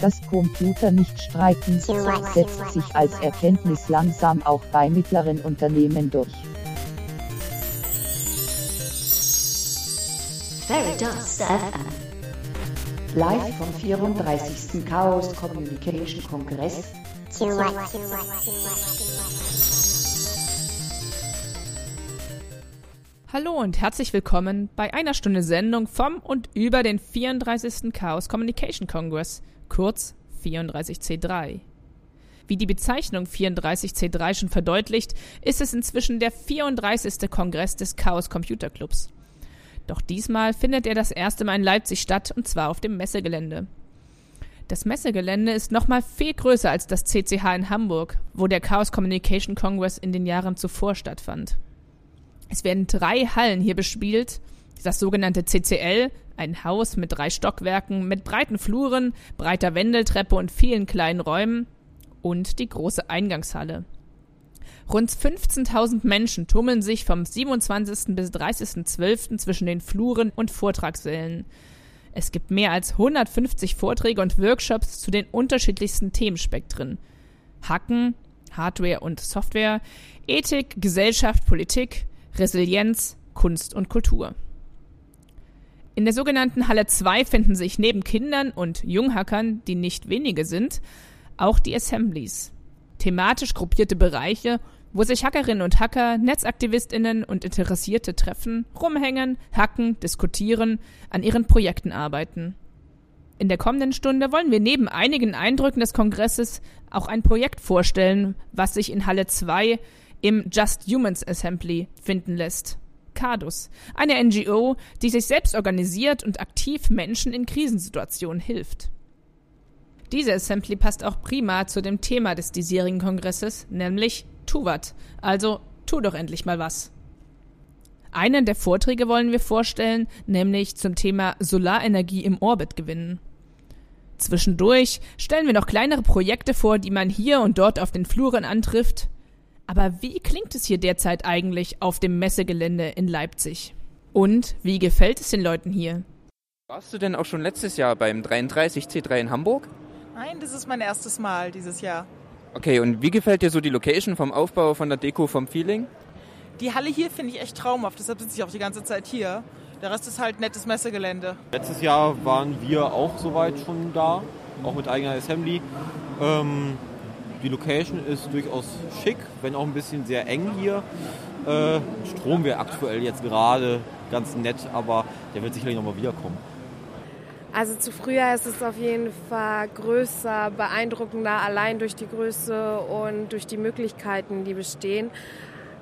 Dass Computer nicht streiken, setzt sich als Erkenntnis langsam auch bei mittleren Unternehmen durch. Live vom 34. Chaos Communication Kongress. Hallo und herzlich willkommen bei einer Stunde Sendung vom und über den 34. Chaos Communication Congress, kurz 34C3. Wie die Bezeichnung 34C3 schon verdeutlicht, ist es inzwischen der 34. Kongress des Chaos Computer Clubs. Doch diesmal findet er das erste Mal in Leipzig statt und zwar auf dem Messegelände. Das Messegelände ist nochmal viel größer als das CCH in Hamburg, wo der Chaos Communication Congress in den Jahren zuvor stattfand. Es werden drei Hallen hier bespielt. Das sogenannte CCL, ein Haus mit drei Stockwerken, mit breiten Fluren, breiter Wendeltreppe und vielen kleinen Räumen. Und die große Eingangshalle. Rund 15.000 Menschen tummeln sich vom 27. bis 30.12. zwischen den Fluren und Vortragssälen. Es gibt mehr als 150 Vorträge und Workshops zu den unterschiedlichsten Themenspektren. Hacken, Hardware und Software, Ethik, Gesellschaft, Politik, Resilienz, Kunst und Kultur. In der sogenannten Halle 2 finden sich neben Kindern und Junghackern, die nicht wenige sind, auch die Assemblies. Thematisch gruppierte Bereiche, wo sich Hackerinnen und Hacker, Netzaktivistinnen und Interessierte treffen, rumhängen, hacken, diskutieren, an ihren Projekten arbeiten. In der kommenden Stunde wollen wir neben einigen Eindrücken des Kongresses auch ein Projekt vorstellen, was sich in Halle 2 im Just Humans Assembly finden lässt. CADUS, eine NGO, die sich selbst organisiert und aktiv Menschen in Krisensituationen hilft. Diese Assembly passt auch prima zu dem Thema des diesjährigen Kongresses, nämlich Tu wat, also tu doch endlich mal was. Einen der Vorträge wollen wir vorstellen, nämlich zum Thema Solarenergie im Orbit gewinnen. Zwischendurch stellen wir noch kleinere Projekte vor, die man hier und dort auf den Fluren antrifft, aber wie klingt es hier derzeit eigentlich auf dem Messegelände in Leipzig? Und wie gefällt es den Leuten hier? Warst du denn auch schon letztes Jahr beim 33C3 in Hamburg? Nein, das ist mein erstes Mal dieses Jahr. Okay, und wie gefällt dir so die Location vom Aufbau, von der Deko, vom Feeling? Die Halle hier finde ich echt traumhaft, deshalb sitze ich auch die ganze Zeit hier. Der Rest ist halt nettes Messegelände. Letztes Jahr waren wir auch soweit schon da, auch mit eigener Assembly. Ähm, die Location ist durchaus schick, wenn auch ein bisschen sehr eng hier. Äh, Strom wäre aktuell jetzt gerade ganz nett, aber der wird sicherlich nochmal wiederkommen. Also zu früher ist es auf jeden Fall größer, beeindruckender, allein durch die Größe und durch die Möglichkeiten, die bestehen.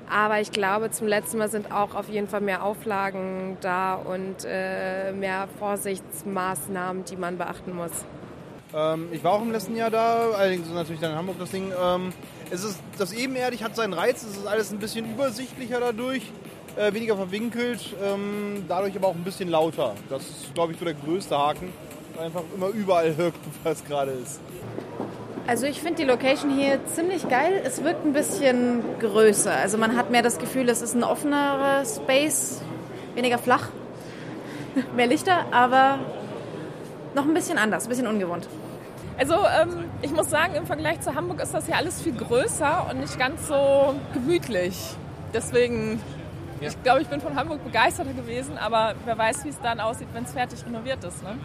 Aber ich glaube, zum letzten Mal sind auch auf jeden Fall mehr Auflagen da und äh, mehr Vorsichtsmaßnahmen, die man beachten muss. Ähm, ich war auch im letzten Jahr da, allerdings natürlich dann in Hamburg das Ding. Ähm, es ist, das ebenerdig hat seinen Reiz, es ist alles ein bisschen übersichtlicher dadurch, äh, weniger verwinkelt, ähm, dadurch aber auch ein bisschen lauter. Das ist, glaube ich, so der größte Haken, einfach immer überall hört, was gerade ist. Also ich finde die Location hier ziemlich geil. Es wirkt ein bisschen größer. Also man hat mehr das Gefühl, es ist ein offenerer Space, weniger flach, mehr Lichter, aber noch ein bisschen anders, ein bisschen ungewohnt. Also ähm, ich muss sagen, im Vergleich zu Hamburg ist das hier alles viel größer und nicht ganz so gemütlich. Deswegen, ja. ich glaube, ich bin von Hamburg begeisterter gewesen, aber wer weiß, wie es dann aussieht, wenn es fertig renoviert ist. Ne?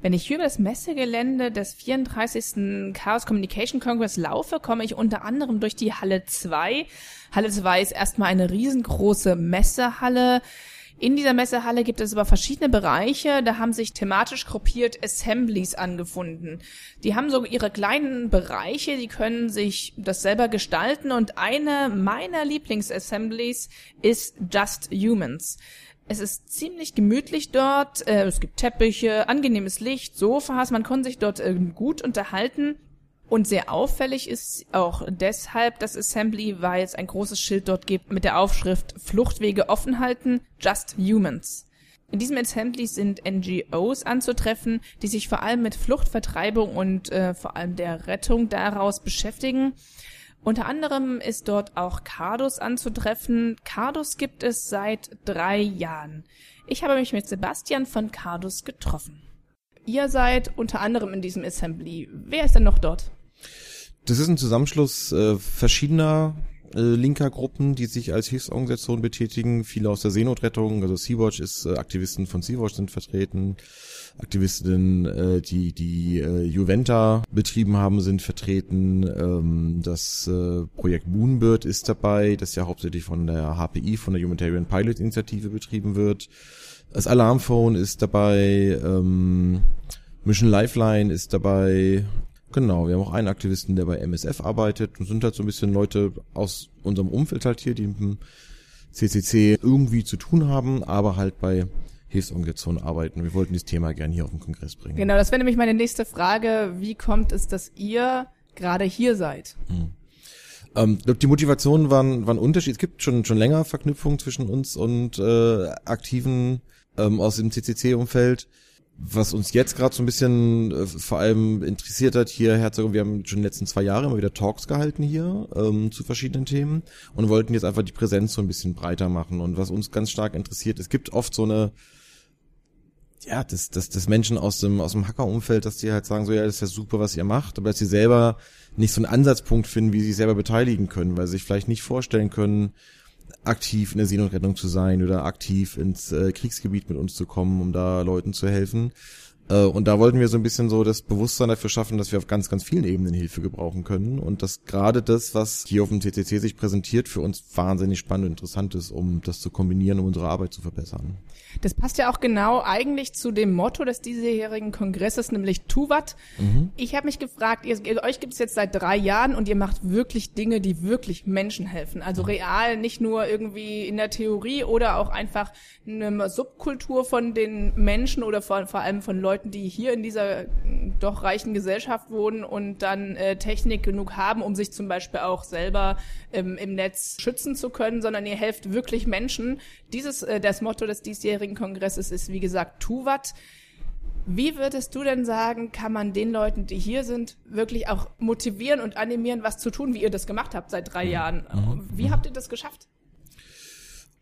Wenn ich hier über das Messegelände des 34. Chaos Communication Congress laufe, komme ich unter anderem durch die Halle 2. Halle 2 ist erstmal eine riesengroße Messehalle. In dieser Messehalle gibt es aber verschiedene Bereiche, da haben sich thematisch gruppiert Assemblies angefunden. Die haben so ihre kleinen Bereiche, die können sich das selber gestalten und eine meiner Lieblingsassemblies ist Just Humans. Es ist ziemlich gemütlich dort, äh, es gibt Teppiche, angenehmes Licht, Sofas, man kann sich dort äh, gut unterhalten und sehr auffällig ist auch deshalb das Assembly, weil es ein großes Schild dort gibt mit der Aufschrift Fluchtwege offen halten, Just Humans. In diesem Assembly sind NGOs anzutreffen, die sich vor allem mit Fluchtvertreibung und äh, vor allem der Rettung daraus beschäftigen. Unter anderem ist dort auch Cardus anzutreffen. Cardus gibt es seit drei Jahren. Ich habe mich mit Sebastian von Cardus getroffen. Ihr seid unter anderem in diesem Assembly. Wer ist denn noch dort? Das ist ein Zusammenschluss äh, verschiedener äh, linker Gruppen, die sich als Hilfsorganisation betätigen. Viele aus der Seenotrettung, also Sea-Watch ist, äh, Aktivisten von Sea-Watch sind vertreten. Aktivistinnen, äh, die die äh, Juventa betrieben haben, sind vertreten. Ähm, das äh, Projekt Moonbird ist dabei, das ja hauptsächlich von der HPI, von der Humanitarian Pilot Initiative betrieben wird. Das Alarmphone ist dabei. Ähm, Mission Lifeline ist dabei, Genau, wir haben auch einen Aktivisten, der bei MSF arbeitet und sind halt so ein bisschen Leute aus unserem Umfeld halt hier, die mit dem CCC irgendwie zu tun haben, aber halt bei Hilfsorganisationen arbeiten. Wir wollten dieses Thema gerne hier auf den Kongress bringen. Genau, das wäre nämlich meine nächste Frage. Wie kommt es, dass ihr gerade hier seid? Hm. Ähm, die Motivationen waren, waren unterschiedlich. Es gibt schon, schon länger Verknüpfungen zwischen uns und äh, Aktiven ähm, aus dem CCC-Umfeld was uns jetzt gerade so ein bisschen äh, vor allem interessiert hat hier, Herzog, wir haben schon in den letzten zwei Jahre immer wieder Talks gehalten hier ähm, zu verschiedenen Themen und wollten jetzt einfach die Präsenz so ein bisschen breiter machen. Und was uns ganz stark interessiert, es gibt oft so eine ja, das, das, das Menschen aus dem, aus dem Hacker-Umfeld, dass die halt sagen, so, ja, das ist ja super, was ihr macht, aber dass sie selber nicht so einen Ansatzpunkt finden, wie sie sich selber beteiligen können, weil sie sich vielleicht nicht vorstellen können, aktiv in der Seenotrettung zu sein oder aktiv ins äh, Kriegsgebiet mit uns zu kommen, um da Leuten zu helfen. Äh, und da wollten wir so ein bisschen so das Bewusstsein dafür schaffen, dass wir auf ganz, ganz vielen Ebenen Hilfe gebrauchen können und dass gerade das, was hier auf dem CCC sich präsentiert, für uns wahnsinnig spannend und interessant ist, um das zu kombinieren, um unsere Arbeit zu verbessern. Das passt ja auch genau eigentlich zu dem Motto des diesjährigen Kongresses, nämlich Tuvat. Mhm. Ich habe mich gefragt, ihr, euch gibt es jetzt seit drei Jahren und ihr macht wirklich Dinge, die wirklich Menschen helfen. Also real, nicht nur irgendwie in der Theorie oder auch einfach eine Subkultur von den Menschen oder vor, vor allem von Leuten, die hier in dieser doch reichen Gesellschaft wohnen und dann äh, Technik genug haben, um sich zum Beispiel auch selber ähm, im Netz schützen zu können, sondern ihr helft wirklich Menschen. Dieses, äh, das Motto des diesjährigen Kongresses ist, wie gesagt, Tuvat. Wie würdest du denn sagen, kann man den Leuten, die hier sind, wirklich auch motivieren und animieren, was zu tun, wie ihr das gemacht habt seit drei mhm. Jahren? Mhm. Wie habt ihr das geschafft?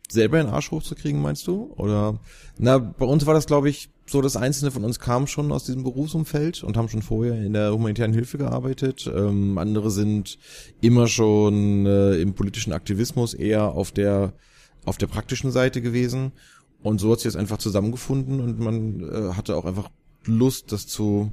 Selber den Arsch hochzukriegen, meinst du? Oder, na, bei uns war das, glaube ich, so, dass Einzelne von uns kamen schon aus diesem Berufsumfeld und haben schon vorher in der humanitären Hilfe gearbeitet. Ähm, andere sind immer schon äh, im politischen Aktivismus eher auf der, auf der praktischen Seite gewesen. Und so hat sich das einfach zusammengefunden und man äh, hatte auch einfach Lust, das zu,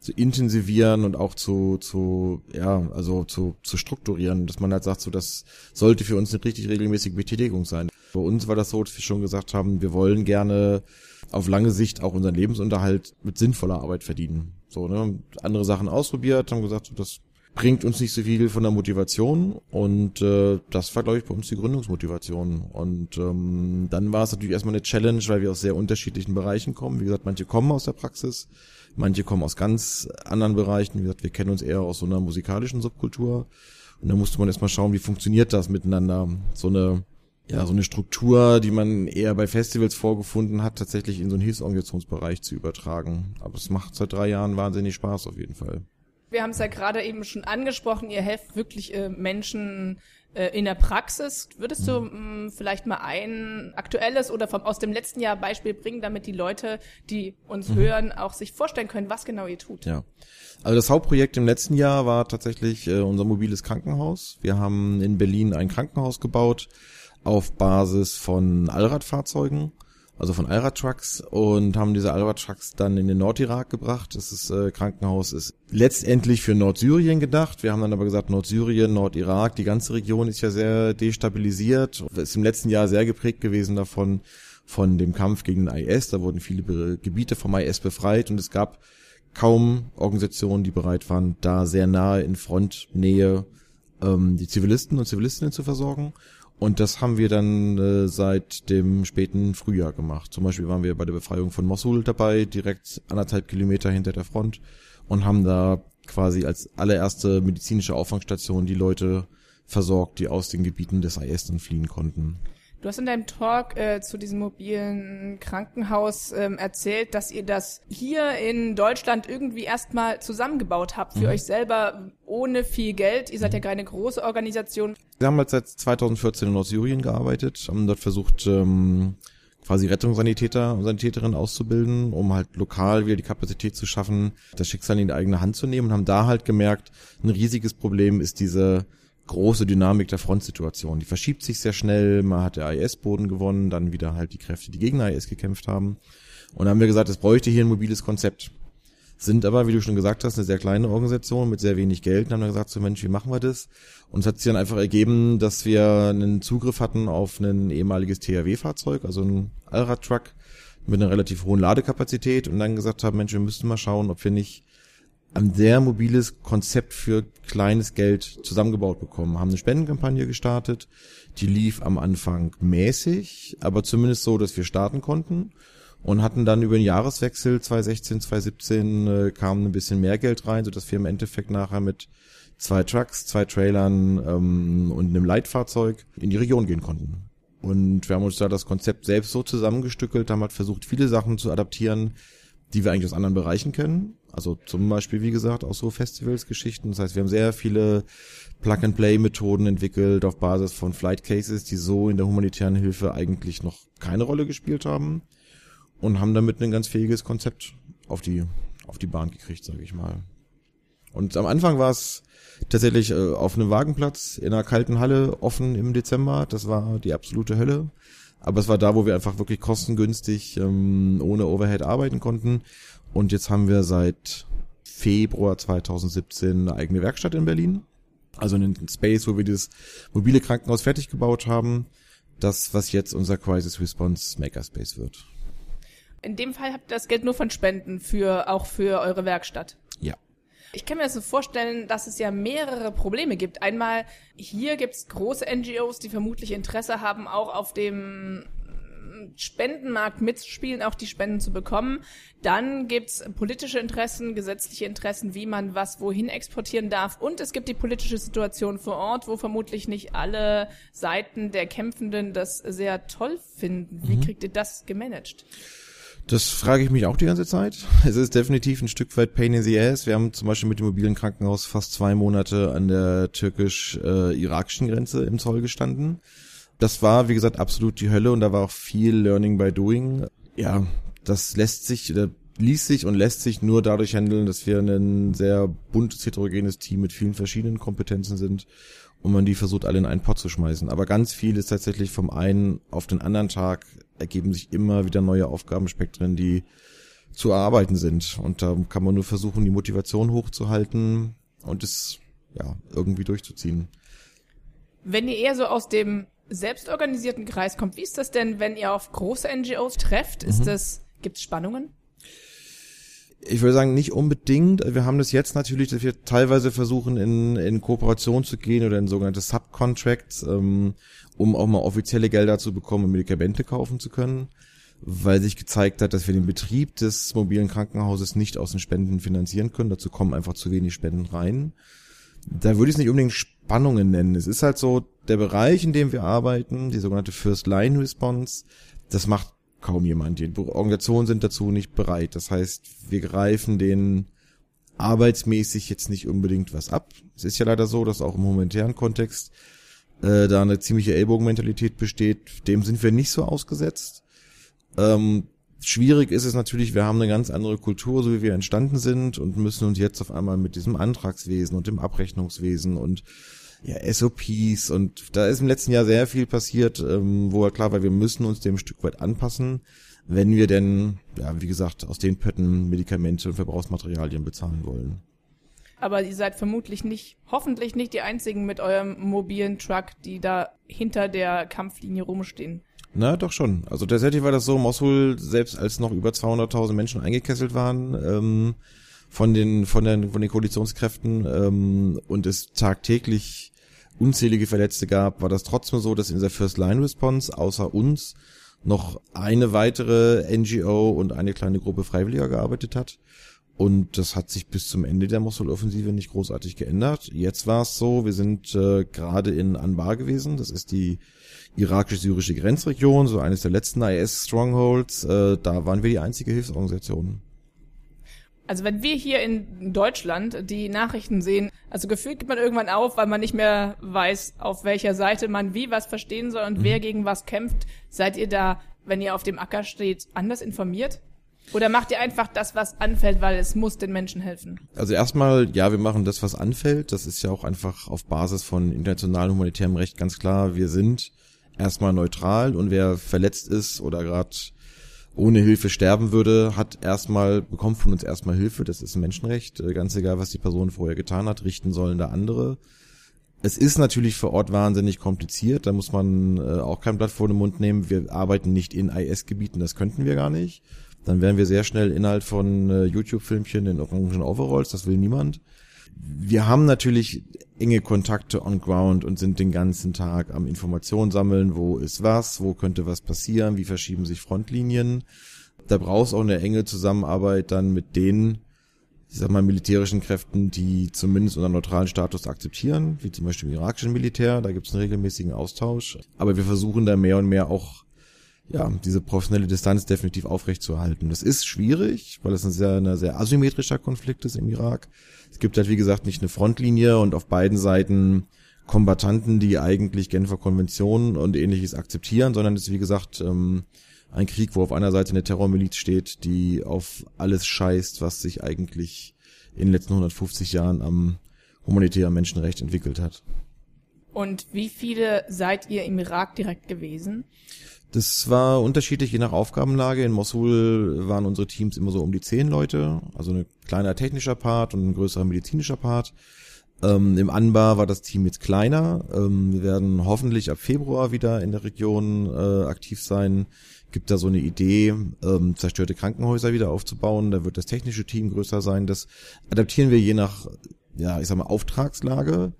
zu intensivieren und auch zu, zu, ja, also zu, zu strukturieren, dass man halt sagt, so, das sollte für uns eine richtig regelmäßige Betätigung sein. Bei uns war das so, dass wir schon gesagt haben, wir wollen gerne auf lange Sicht auch unseren Lebensunterhalt mit sinnvoller Arbeit verdienen. So, ne, andere Sachen ausprobiert, haben gesagt, so, das bringt uns nicht so viel von der Motivation und äh, das war, glaube ich, bei uns die Gründungsmotivation. Und ähm, dann war es natürlich erstmal eine Challenge, weil wir aus sehr unterschiedlichen Bereichen kommen. Wie gesagt, manche kommen aus der Praxis, manche kommen aus ganz anderen Bereichen. Wie gesagt, wir kennen uns eher aus so einer musikalischen Subkultur. Und da musste man erstmal schauen, wie funktioniert das miteinander. So eine ja, so eine Struktur, die man eher bei Festivals vorgefunden hat, tatsächlich in so einen Hilfsorganisationsbereich zu übertragen. Aber es macht seit drei Jahren wahnsinnig Spaß auf jeden Fall. Wir haben es ja gerade eben schon angesprochen, ihr helft wirklich äh, Menschen in der Praxis. Würdest du mh, mm, vielleicht mal ein aktuelles oder vom, aus dem letzten Jahr Beispiel bringen, damit die Leute, die uns mhm. hören, auch sich vorstellen können, was genau ihr tut? Ja. Also das Hauptprojekt im letzten Jahr war tatsächlich äh, unser mobiles Krankenhaus. Wir haben in Berlin ein Krankenhaus gebaut auf Basis von Allradfahrzeugen also von Al-Trucks und haben diese Al-Trucks dann in den Nordirak gebracht. Das ist, äh, Krankenhaus ist letztendlich für Nordsyrien gedacht. Wir haben dann aber gesagt, Nordsyrien, Nordirak, die ganze Region ist ja sehr destabilisiert, ist im letzten Jahr sehr geprägt gewesen davon, von dem Kampf gegen den IS. Da wurden viele Gebiete vom IS befreit und es gab kaum Organisationen, die bereit waren, da sehr nahe in Frontnähe ähm, die Zivilisten und Zivilistinnen zu versorgen. Und das haben wir dann äh, seit dem späten Frühjahr gemacht. Zum Beispiel waren wir bei der Befreiung von Mosul dabei, direkt anderthalb Kilometer hinter der Front und haben da quasi als allererste medizinische Auffangstation die Leute versorgt, die aus den Gebieten des IS dann fliehen konnten. Du hast in deinem Talk äh, zu diesem mobilen Krankenhaus ähm, erzählt, dass ihr das hier in Deutschland irgendwie erstmal zusammengebaut habt für mhm. euch selber ohne viel Geld. Ihr seid ja keine große Organisation. Wir haben halt seit 2014 in Nordsyrien gearbeitet, haben dort versucht, ähm, quasi Rettungssanitäter und Sanitäterinnen auszubilden, um halt lokal wieder die Kapazität zu schaffen, das Schicksal in die eigene Hand zu nehmen und haben da halt gemerkt, ein riesiges Problem ist diese große Dynamik der Frontsituation. Die verschiebt sich sehr schnell. Man hat der IS-Boden gewonnen, dann wieder halt die Kräfte, die gegen IS gekämpft haben. Und dann haben wir gesagt, es bräuchte hier ein mobiles Konzept. Sind aber, wie du schon gesagt hast, eine sehr kleine Organisation mit sehr wenig Geld und haben dann gesagt, so Mensch, wie machen wir das? Und es hat sich dann einfach ergeben, dass wir einen Zugriff hatten auf ein ehemaliges THW-Fahrzeug, also ein Allrad-Truck mit einer relativ hohen Ladekapazität und dann gesagt haben, Mensch, wir müssten mal schauen, ob wir nicht ein sehr mobiles Konzept für kleines Geld zusammengebaut bekommen, haben eine Spendenkampagne gestartet, die lief am Anfang mäßig, aber zumindest so, dass wir starten konnten und hatten dann über den Jahreswechsel 2016, 2017 äh, kam ein bisschen mehr Geld rein, so dass wir im Endeffekt nachher mit zwei Trucks, zwei Trailern ähm, und einem Leitfahrzeug in die Region gehen konnten. Und wir haben uns da das Konzept selbst so zusammengestückelt, haben halt versucht, viele Sachen zu adaptieren, die wir eigentlich aus anderen Bereichen kennen. Also zum Beispiel, wie gesagt, auch so Festivals-Geschichten. Das heißt, wir haben sehr viele Plug-and-Play-Methoden entwickelt auf Basis von Flight Cases, die so in der humanitären Hilfe eigentlich noch keine Rolle gespielt haben und haben damit ein ganz fähiges Konzept auf die auf die Bahn gekriegt, sage ich mal. Und am Anfang war es tatsächlich äh, auf einem Wagenplatz in einer kalten Halle offen im Dezember. Das war die absolute Hölle. Aber es war da, wo wir einfach wirklich kostengünstig ähm, ohne Overhead arbeiten konnten. Und jetzt haben wir seit Februar 2017 eine eigene Werkstatt in Berlin. Also einen Space, wo wir dieses mobile Krankenhaus fertig gebaut haben. Das, was jetzt unser Crisis Response Makerspace wird. In dem Fall habt ihr das Geld nur von Spenden für, auch für eure Werkstatt. Ja. Ich kann mir das so vorstellen, dass es ja mehrere Probleme gibt. Einmal, hier gibt's große NGOs, die vermutlich Interesse haben, auch auf dem Spendenmarkt mitzuspielen, auch die Spenden zu bekommen. Dann gibt's politische Interessen, gesetzliche Interessen, wie man was wohin exportieren darf. Und es gibt die politische Situation vor Ort, wo vermutlich nicht alle Seiten der Kämpfenden das sehr toll finden. Wie mhm. kriegt ihr das gemanagt? Das frage ich mich auch die ganze Zeit. Es ist definitiv ein Stück weit Pain in the Ass. Wir haben zum Beispiel mit dem mobilen Krankenhaus fast zwei Monate an der türkisch-irakischen Grenze im Zoll gestanden. Das war, wie gesagt, absolut die Hölle und da war auch viel Learning by Doing. Ja, das lässt sich, oder ließ sich und lässt sich nur dadurch handeln, dass wir ein sehr buntes, heterogenes Team mit vielen verschiedenen Kompetenzen sind und man die versucht alle in einen Pot zu schmeißen. Aber ganz viel ist tatsächlich vom einen auf den anderen Tag ergeben sich immer wieder neue Aufgabenspektren, die zu erarbeiten sind. Und da kann man nur versuchen, die Motivation hochzuhalten und es ja irgendwie durchzuziehen. Wenn ihr eher so aus dem selbstorganisierten Kreis kommt, wie ist das denn, wenn ihr auf große NGOs trefft? Ist mhm. das, gibt's Spannungen? ich würde sagen, nicht unbedingt. Wir haben das jetzt natürlich, dass wir teilweise versuchen, in, in Kooperation zu gehen oder in sogenannte Subcontracts, ähm, um auch mal offizielle Gelder zu bekommen, um Medikamente kaufen zu können, weil sich gezeigt hat, dass wir den Betrieb des mobilen Krankenhauses nicht aus den Spenden finanzieren können. Dazu kommen einfach zu wenig Spenden rein. Da würde ich es nicht unbedingt Spannungen nennen. Es ist halt so, der Bereich, in dem wir arbeiten, die sogenannte First Line Response, das macht kaum jemand. Die Organisationen sind dazu nicht bereit. Das heißt, wir greifen den arbeitsmäßig jetzt nicht unbedingt was ab. Es ist ja leider so, dass auch im humanitären Kontext äh, da eine ziemliche Ellbogenmentalität besteht. Dem sind wir nicht so ausgesetzt. Ähm, schwierig ist es natürlich, wir haben eine ganz andere Kultur, so wie wir entstanden sind und müssen uns jetzt auf einmal mit diesem Antragswesen und dem Abrechnungswesen und ja, SOPs und da ist im letzten Jahr sehr viel passiert, ähm, wo klar war, wir müssen uns dem Stück weit anpassen, wenn wir denn, ja, wie gesagt, aus den Pötten Medikamente und Verbrauchsmaterialien bezahlen wollen. Aber ihr seid vermutlich nicht, hoffentlich nicht die einzigen mit eurem mobilen Truck, die da hinter der Kampflinie rumstehen. Na, doch schon. Also tatsächlich war das so, Mosul, selbst als noch über 200.000 Menschen eingekesselt waren, ähm, von den, von den, von den Koalitionskräften, ähm, und es tagtäglich unzählige Verletzte gab, war das trotzdem so, dass in der First Line Response außer uns noch eine weitere NGO und eine kleine Gruppe Freiwilliger gearbeitet hat. Und das hat sich bis zum Ende der Mosul-Offensive nicht großartig geändert. Jetzt war es so, wir sind äh, gerade in Anbar gewesen. Das ist die irakisch-syrische Grenzregion, so eines der letzten IS-Strongholds. Äh, da waren wir die einzige Hilfsorganisation. Also wenn wir hier in Deutschland die Nachrichten sehen, also gefühlt gibt man irgendwann auf, weil man nicht mehr weiß, auf welcher Seite man wie was verstehen soll und mhm. wer gegen was kämpft. Seid ihr da, wenn ihr auf dem Acker steht, anders informiert? Oder macht ihr einfach das, was anfällt, weil es muss den Menschen helfen? Also erstmal, ja, wir machen das, was anfällt. Das ist ja auch einfach auf Basis von internationalem humanitärem Recht ganz klar. Wir sind erstmal neutral und wer verletzt ist oder gerade ohne Hilfe sterben würde, hat erstmal, bekommt von uns erstmal Hilfe. Das ist ein Menschenrecht. Äh, ganz egal, was die Person vorher getan hat, richten sollen da andere. Es ist natürlich vor Ort wahnsinnig kompliziert. Da muss man äh, auch kein Blatt vor den Mund nehmen. Wir arbeiten nicht in IS-Gebieten, das könnten wir gar nicht dann wären wir sehr schnell Inhalt von äh, YouTube-Filmchen in orangen Overalls, das will niemand. Wir haben natürlich enge Kontakte on ground und sind den ganzen Tag am Informationen sammeln, wo ist was, wo könnte was passieren, wie verschieben sich Frontlinien. Da brauchst auch eine enge Zusammenarbeit dann mit den, ich sag mal, militärischen Kräften, die zumindest unseren neutralen Status akzeptieren, wie zum Beispiel im irakischen Militär, da gibt es einen regelmäßigen Austausch. Aber wir versuchen da mehr und mehr auch ja, diese professionelle Distanz definitiv aufrechtzuerhalten. Das ist schwierig, weil es ein sehr, ein sehr asymmetrischer Konflikt ist im Irak. Es gibt halt, wie gesagt, nicht eine Frontlinie und auf beiden Seiten Kombatanten, die eigentlich Genfer Konventionen und ähnliches akzeptieren, sondern es ist, wie gesagt, ähm, ein Krieg, wo auf einer Seite eine Terrormiliz steht, die auf alles scheißt, was sich eigentlich in den letzten 150 Jahren am humanitären Menschenrecht entwickelt hat. Und wie viele seid ihr im Irak direkt gewesen? Das war unterschiedlich je nach Aufgabenlage. In Mosul waren unsere Teams immer so um die zehn Leute, also ein kleiner technischer Part und ein größerer medizinischer Part. Ähm, Im Anbar war das Team jetzt kleiner. Ähm, wir werden hoffentlich ab Februar wieder in der Region äh, aktiv sein. Gibt da so eine Idee, ähm, zerstörte Krankenhäuser wieder aufzubauen. Da wird das technische Team größer sein. Das adaptieren wir je nach, ja, ich sag mal, Auftragslage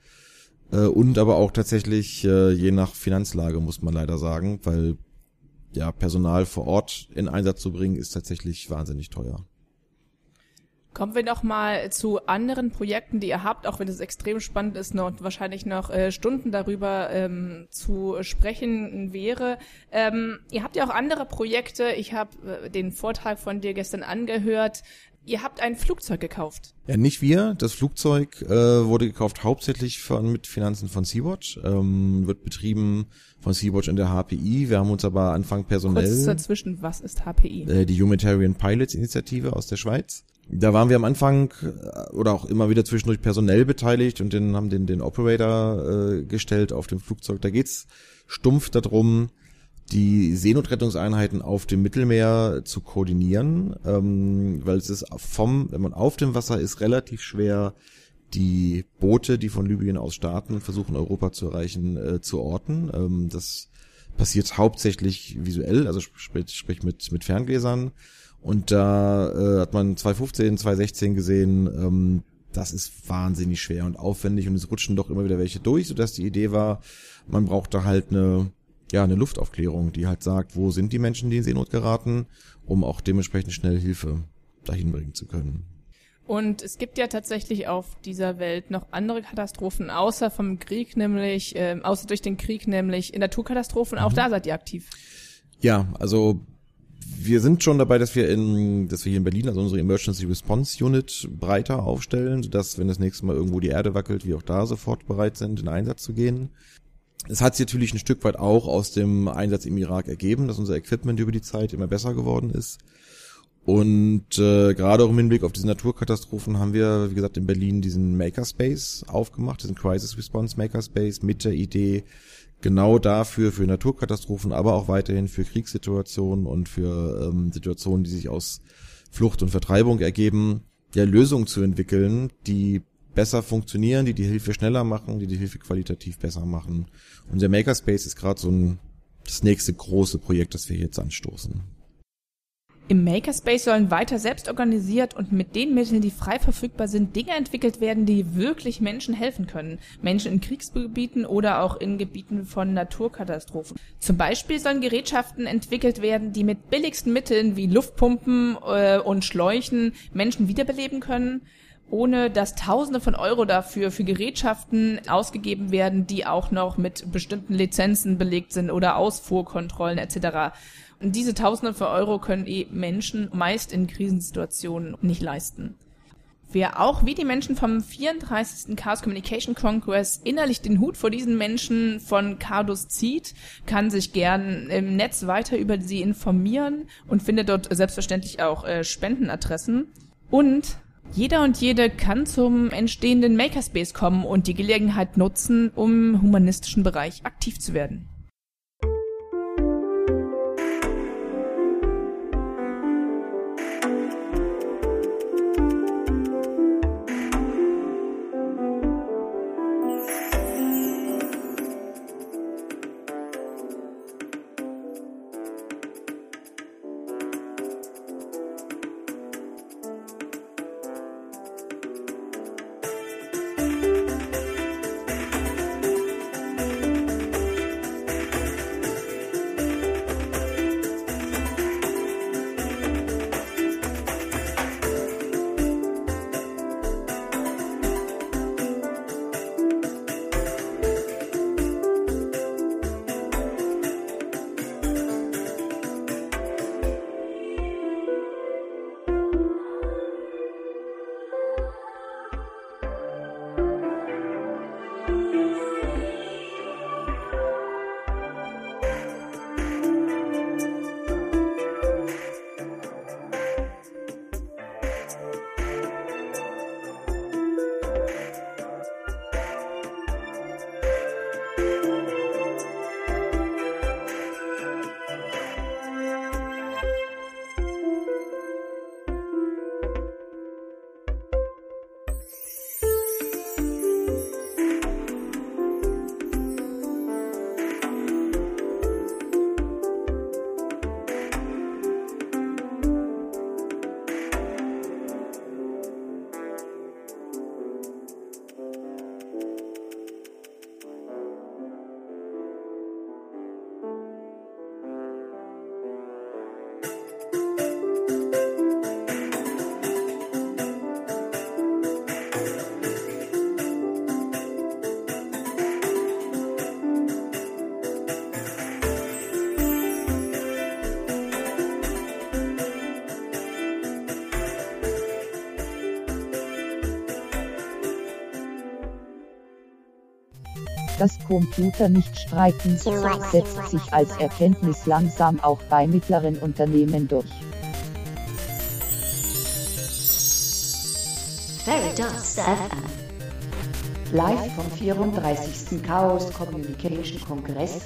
äh, und aber auch tatsächlich äh, je nach Finanzlage, muss man leider sagen, weil ja, Personal vor Ort in Einsatz zu bringen, ist tatsächlich wahnsinnig teuer. Kommen wir noch mal zu anderen Projekten, die ihr habt, auch wenn es extrem spannend ist und wahrscheinlich noch äh, Stunden darüber ähm, zu sprechen wäre. Ähm, ihr habt ja auch andere Projekte. Ich habe äh, den Vortrag von dir gestern angehört. Ihr habt ein Flugzeug gekauft. Ja, nicht wir. Das Flugzeug äh, wurde gekauft hauptsächlich von, mit Finanzen von Sea-Watch. Ähm, wird betrieben von Sea-Watch in der HPI. Wir haben uns aber Anfang personell... Kurz dazwischen, was ist HPI? Äh, die Humanitarian Pilots Initiative aus der Schweiz. Da waren wir am Anfang äh, oder auch immer wieder zwischendurch personell beteiligt und den, haben den, den Operator äh, gestellt auf dem Flugzeug. Da geht's stumpf darum, die Seenotrettungseinheiten auf dem Mittelmeer zu koordinieren, ähm, weil es ist vom, wenn man auf dem Wasser ist, relativ schwer, die Boote, die von Libyen aus starten versuchen Europa zu erreichen, äh, zu orten. Ähm, das passiert hauptsächlich visuell, also sprich, sprich mit, mit Ferngläsern. Und da äh, hat man 2015, 2016 gesehen, ähm, das ist wahnsinnig schwer und aufwendig und es rutschen doch immer wieder welche durch, sodass die Idee war, man braucht da halt eine ja, eine Luftaufklärung, die halt sagt, wo sind die Menschen, die in Seenot geraten, um auch dementsprechend schnell Hilfe dahin bringen zu können. Und es gibt ja tatsächlich auf dieser Welt noch andere Katastrophen, außer vom Krieg, nämlich, äh, außer durch den Krieg, nämlich in Naturkatastrophen. Mhm. Auch da seid ihr aktiv. Ja, also wir sind schon dabei, dass wir in, dass wir hier in Berlin, also unsere Emergency Response Unit breiter aufstellen, sodass, wenn das nächste Mal irgendwo die Erde wackelt, wir auch da sofort bereit sind, in Einsatz zu gehen. Es hat sich natürlich ein Stück weit auch aus dem Einsatz im Irak ergeben, dass unser Equipment über die Zeit immer besser geworden ist. Und äh, gerade auch im Hinblick auf diese Naturkatastrophen haben wir, wie gesagt, in Berlin diesen Makerspace aufgemacht, diesen Crisis Response Makerspace mit der Idee, genau dafür, für Naturkatastrophen, aber auch weiterhin für Kriegssituationen und für ähm, Situationen, die sich aus Flucht und Vertreibung ergeben, ja, Lösungen zu entwickeln, die besser funktionieren, die die Hilfe schneller machen, die die Hilfe qualitativ besser machen. Und der Makerspace ist gerade so ein das nächste große Projekt, das wir jetzt anstoßen. Im Makerspace sollen weiter selbst organisiert und mit den Mitteln, die frei verfügbar sind, Dinge entwickelt werden, die wirklich Menschen helfen können. Menschen in Kriegsgebieten oder auch in Gebieten von Naturkatastrophen. Zum Beispiel sollen Gerätschaften entwickelt werden, die mit billigsten Mitteln wie Luftpumpen äh, und Schläuchen Menschen wiederbeleben können ohne dass Tausende von Euro dafür für Gerätschaften ausgegeben werden, die auch noch mit bestimmten Lizenzen belegt sind oder Ausfuhrkontrollen etc. Und diese Tausende von Euro können eh Menschen meist in Krisensituationen nicht leisten. Wer auch wie die Menschen vom 34. Chaos Communication Congress innerlich den Hut vor diesen Menschen von Cardus zieht, kann sich gern im Netz weiter über sie informieren und findet dort selbstverständlich auch äh, Spendenadressen. Und jeder und jede kann zum entstehenden Makerspace kommen und die Gelegenheit nutzen, um im humanistischen Bereich aktiv zu werden. Dass Computer nicht streiken, setzt sich als Erkenntnis langsam auch bei mittleren Unternehmen durch. Live vom 34. Chaos Communication Kongress.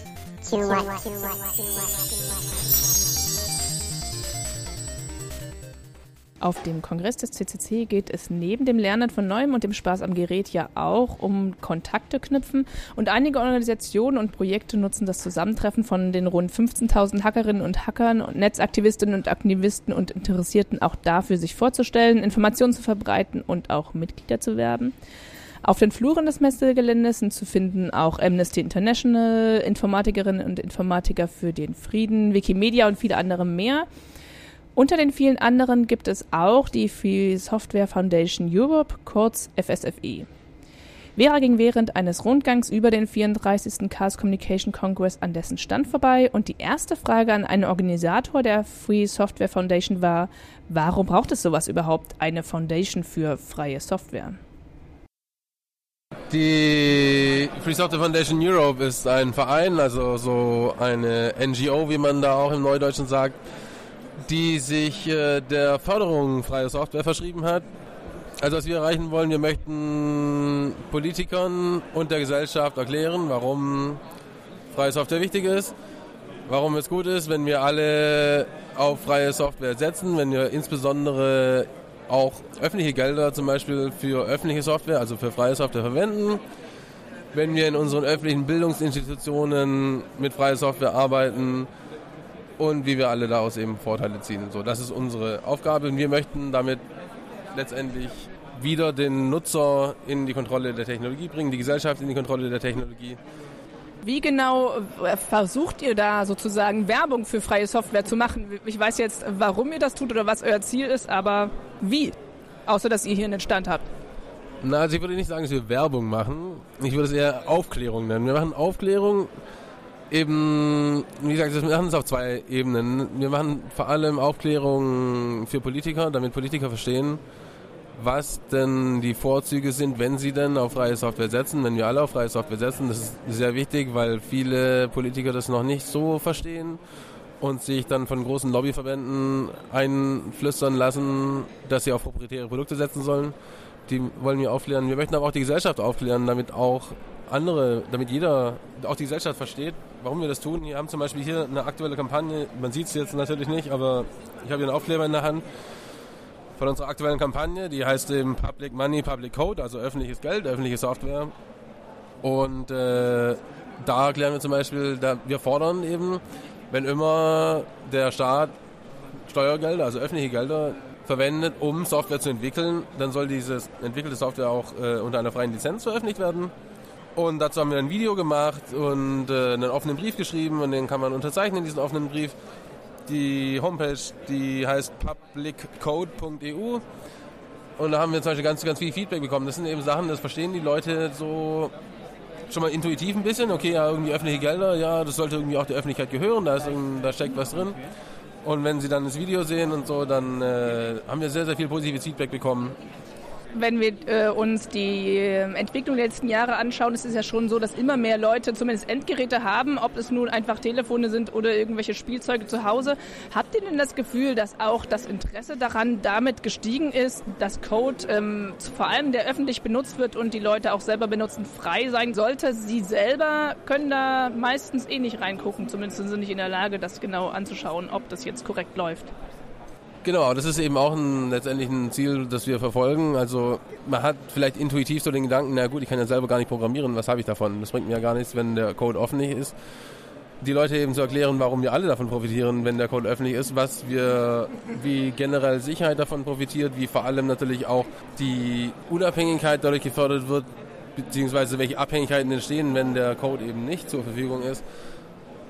Auf dem Kongress des CCC geht es neben dem Lernen von Neuem und dem Spaß am Gerät ja auch um Kontakte knüpfen. Und einige Organisationen und Projekte nutzen das Zusammentreffen von den rund 15.000 Hackerinnen und Hackern und Netzaktivistinnen und Aktivisten und Interessierten auch dafür, sich vorzustellen, Informationen zu verbreiten und auch Mitglieder zu werben. Auf den Fluren des Messegeländes sind zu finden auch Amnesty International, Informatikerinnen und Informatiker für den Frieden, Wikimedia und viele andere mehr. Unter den vielen anderen gibt es auch die Free Software Foundation Europe, kurz FSFE. Vera ging während eines Rundgangs über den 34. Chaos Communication Congress an dessen Stand vorbei und die erste Frage an einen Organisator der Free Software Foundation war, warum braucht es sowas überhaupt, eine Foundation für freie Software? Die Free Software Foundation Europe ist ein Verein, also so eine NGO, wie man da auch im Neudeutschen sagt, die sich äh, der Förderung freier Software verschrieben hat. Also was wir erreichen wollen, wir möchten Politikern und der Gesellschaft erklären, warum freie Software wichtig ist, warum es gut ist, wenn wir alle auf freie Software setzen, wenn wir insbesondere auch öffentliche Gelder zum Beispiel für öffentliche Software, also für freie Software verwenden, wenn wir in unseren öffentlichen Bildungsinstitutionen mit freier Software arbeiten und wie wir alle daraus eben Vorteile ziehen. So, das ist unsere Aufgabe und wir möchten damit letztendlich wieder den Nutzer in die Kontrolle der Technologie bringen, die Gesellschaft in die Kontrolle der Technologie. Wie genau äh, versucht ihr da sozusagen Werbung für freie Software zu machen? Ich weiß jetzt, warum ihr das tut oder was euer Ziel ist, aber wie? Außer dass ihr hier einen Stand habt. Na, also ich würde nicht sagen, dass wir Werbung machen. Ich würde es eher Aufklärung nennen. Wir machen Aufklärung eben, wie gesagt, wir machen es auf zwei Ebenen. Wir machen vor allem Aufklärung für Politiker, damit Politiker verstehen, was denn die Vorzüge sind, wenn sie denn auf freie Software setzen, wenn wir alle auf freie Software setzen. Das ist sehr wichtig, weil viele Politiker das noch nicht so verstehen und sich dann von großen Lobbyverbänden einflüstern lassen, dass sie auf proprietäre Produkte setzen sollen. Die wollen wir aufklären. Wir möchten aber auch die Gesellschaft aufklären, damit auch andere, damit jeder, auch die Gesellschaft versteht, warum wir das tun. Wir haben zum Beispiel hier eine aktuelle Kampagne, man sieht es jetzt natürlich nicht, aber ich habe hier einen Aufkleber in der Hand von unserer aktuellen Kampagne, die heißt eben Public Money, Public Code, also öffentliches Geld, öffentliche Software. Und äh, da erklären wir zum Beispiel, wir fordern eben, wenn immer der Staat Steuergelder, also öffentliche Gelder verwendet, um Software zu entwickeln, dann soll diese entwickelte Software auch äh, unter einer freien Lizenz veröffentlicht werden. Und dazu haben wir ein Video gemacht und äh, einen offenen Brief geschrieben und den kann man unterzeichnen, diesen offenen Brief. Die Homepage, die heißt publiccode.eu und da haben wir zum Beispiel ganz, ganz viel Feedback bekommen. Das sind eben Sachen, das verstehen die Leute so schon mal intuitiv ein bisschen. Okay, ja, irgendwie öffentliche Gelder, ja, das sollte irgendwie auch der Öffentlichkeit gehören, da, ist, da steckt was drin. Und wenn sie dann das Video sehen und so, dann äh, haben wir sehr, sehr viel positives Feedback bekommen wenn wir äh, uns die äh, Entwicklung der letzten Jahre anschauen, ist es ja schon so, dass immer mehr Leute zumindest Endgeräte haben, ob es nun einfach Telefone sind oder irgendwelche Spielzeuge zu Hause. Habt ihr denn das Gefühl, dass auch das Interesse daran damit gestiegen ist, dass Code ähm, vor allem der öffentlich benutzt wird und die Leute auch selber benutzen, frei sein sollte? Sie selber können da meistens eh nicht reingucken, zumindest sind sie nicht in der Lage, das genau anzuschauen, ob das jetzt korrekt läuft. Genau, das ist eben auch ein, letztendlich ein Ziel, das wir verfolgen. Also man hat vielleicht intuitiv so den Gedanken, na gut, ich kann ja selber gar nicht programmieren, was habe ich davon? Das bringt mir ja gar nichts, wenn der Code öffentlich ist. Die Leute eben zu erklären, warum wir alle davon profitieren, wenn der Code öffentlich ist, was wir, wie generell Sicherheit davon profitiert, wie vor allem natürlich auch die Unabhängigkeit dadurch gefördert wird, beziehungsweise welche Abhängigkeiten entstehen, wenn der Code eben nicht zur Verfügung ist.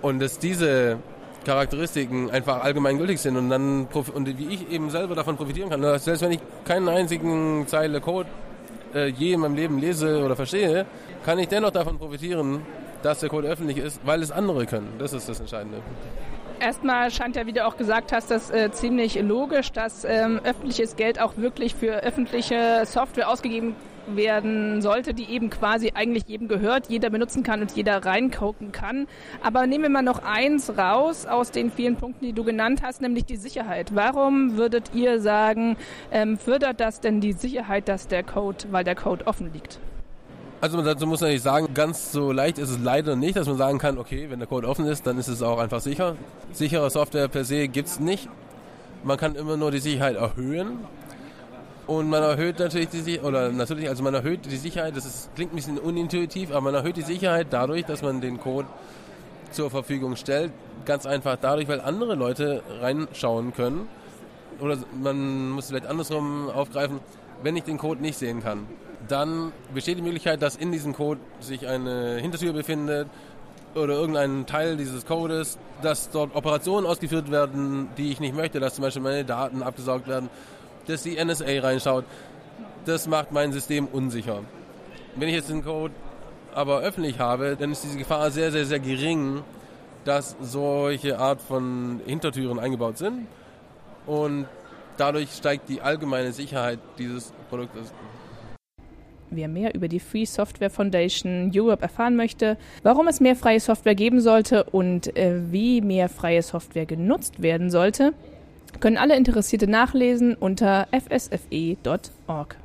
Und dass diese Charakteristiken einfach allgemeingültig sind und dann und wie ich eben selber davon profitieren kann. Selbst wenn ich keinen einzigen Zeile Code äh, je in meinem Leben lese oder verstehe, kann ich dennoch davon profitieren, dass der Code öffentlich ist, weil es andere können. Das ist das Entscheidende. Erstmal scheint ja, wie du auch gesagt hast, das äh, ziemlich logisch, dass ähm, öffentliches Geld auch wirklich für öffentliche Software ausgegeben werden sollte, die eben quasi eigentlich jedem gehört, jeder benutzen kann und jeder reingucken kann. Aber nehmen wir mal noch eins raus aus den vielen Punkten, die du genannt hast, nämlich die Sicherheit. Warum würdet ihr sagen, ähm, fördert das denn die Sicherheit, dass der Code, weil der Code offen liegt? Also man dazu muss natürlich sagen, ganz so leicht ist es leider nicht, dass man sagen kann, okay, wenn der Code offen ist, dann ist es auch einfach sicher. Sichere Software per se gibt es nicht. Man kann immer nur die Sicherheit erhöhen. Und man erhöht natürlich die Sicherheit, oder natürlich, also man erhöht die Sicherheit, das ist, klingt ein bisschen unintuitiv, aber man erhöht die Sicherheit dadurch, dass man den Code zur Verfügung stellt. Ganz einfach dadurch, weil andere Leute reinschauen können. Oder man muss vielleicht andersrum aufgreifen, wenn ich den Code nicht sehen kann, dann besteht die Möglichkeit, dass in diesem Code sich eine Hintertür befindet oder irgendein Teil dieses Codes, dass dort Operationen ausgeführt werden, die ich nicht möchte, dass zum Beispiel meine Daten abgesaugt werden dass die NSA reinschaut. Das macht mein System unsicher. Wenn ich jetzt den Code aber öffentlich habe, dann ist diese Gefahr sehr, sehr, sehr gering, dass solche Art von Hintertüren eingebaut sind. Und dadurch steigt die allgemeine Sicherheit dieses Produktes. Wer mehr über die Free Software Foundation Europe erfahren möchte, warum es mehr freie Software geben sollte und äh, wie mehr freie Software genutzt werden sollte, Können alle Interessierte nachlesen unter fsfe.org.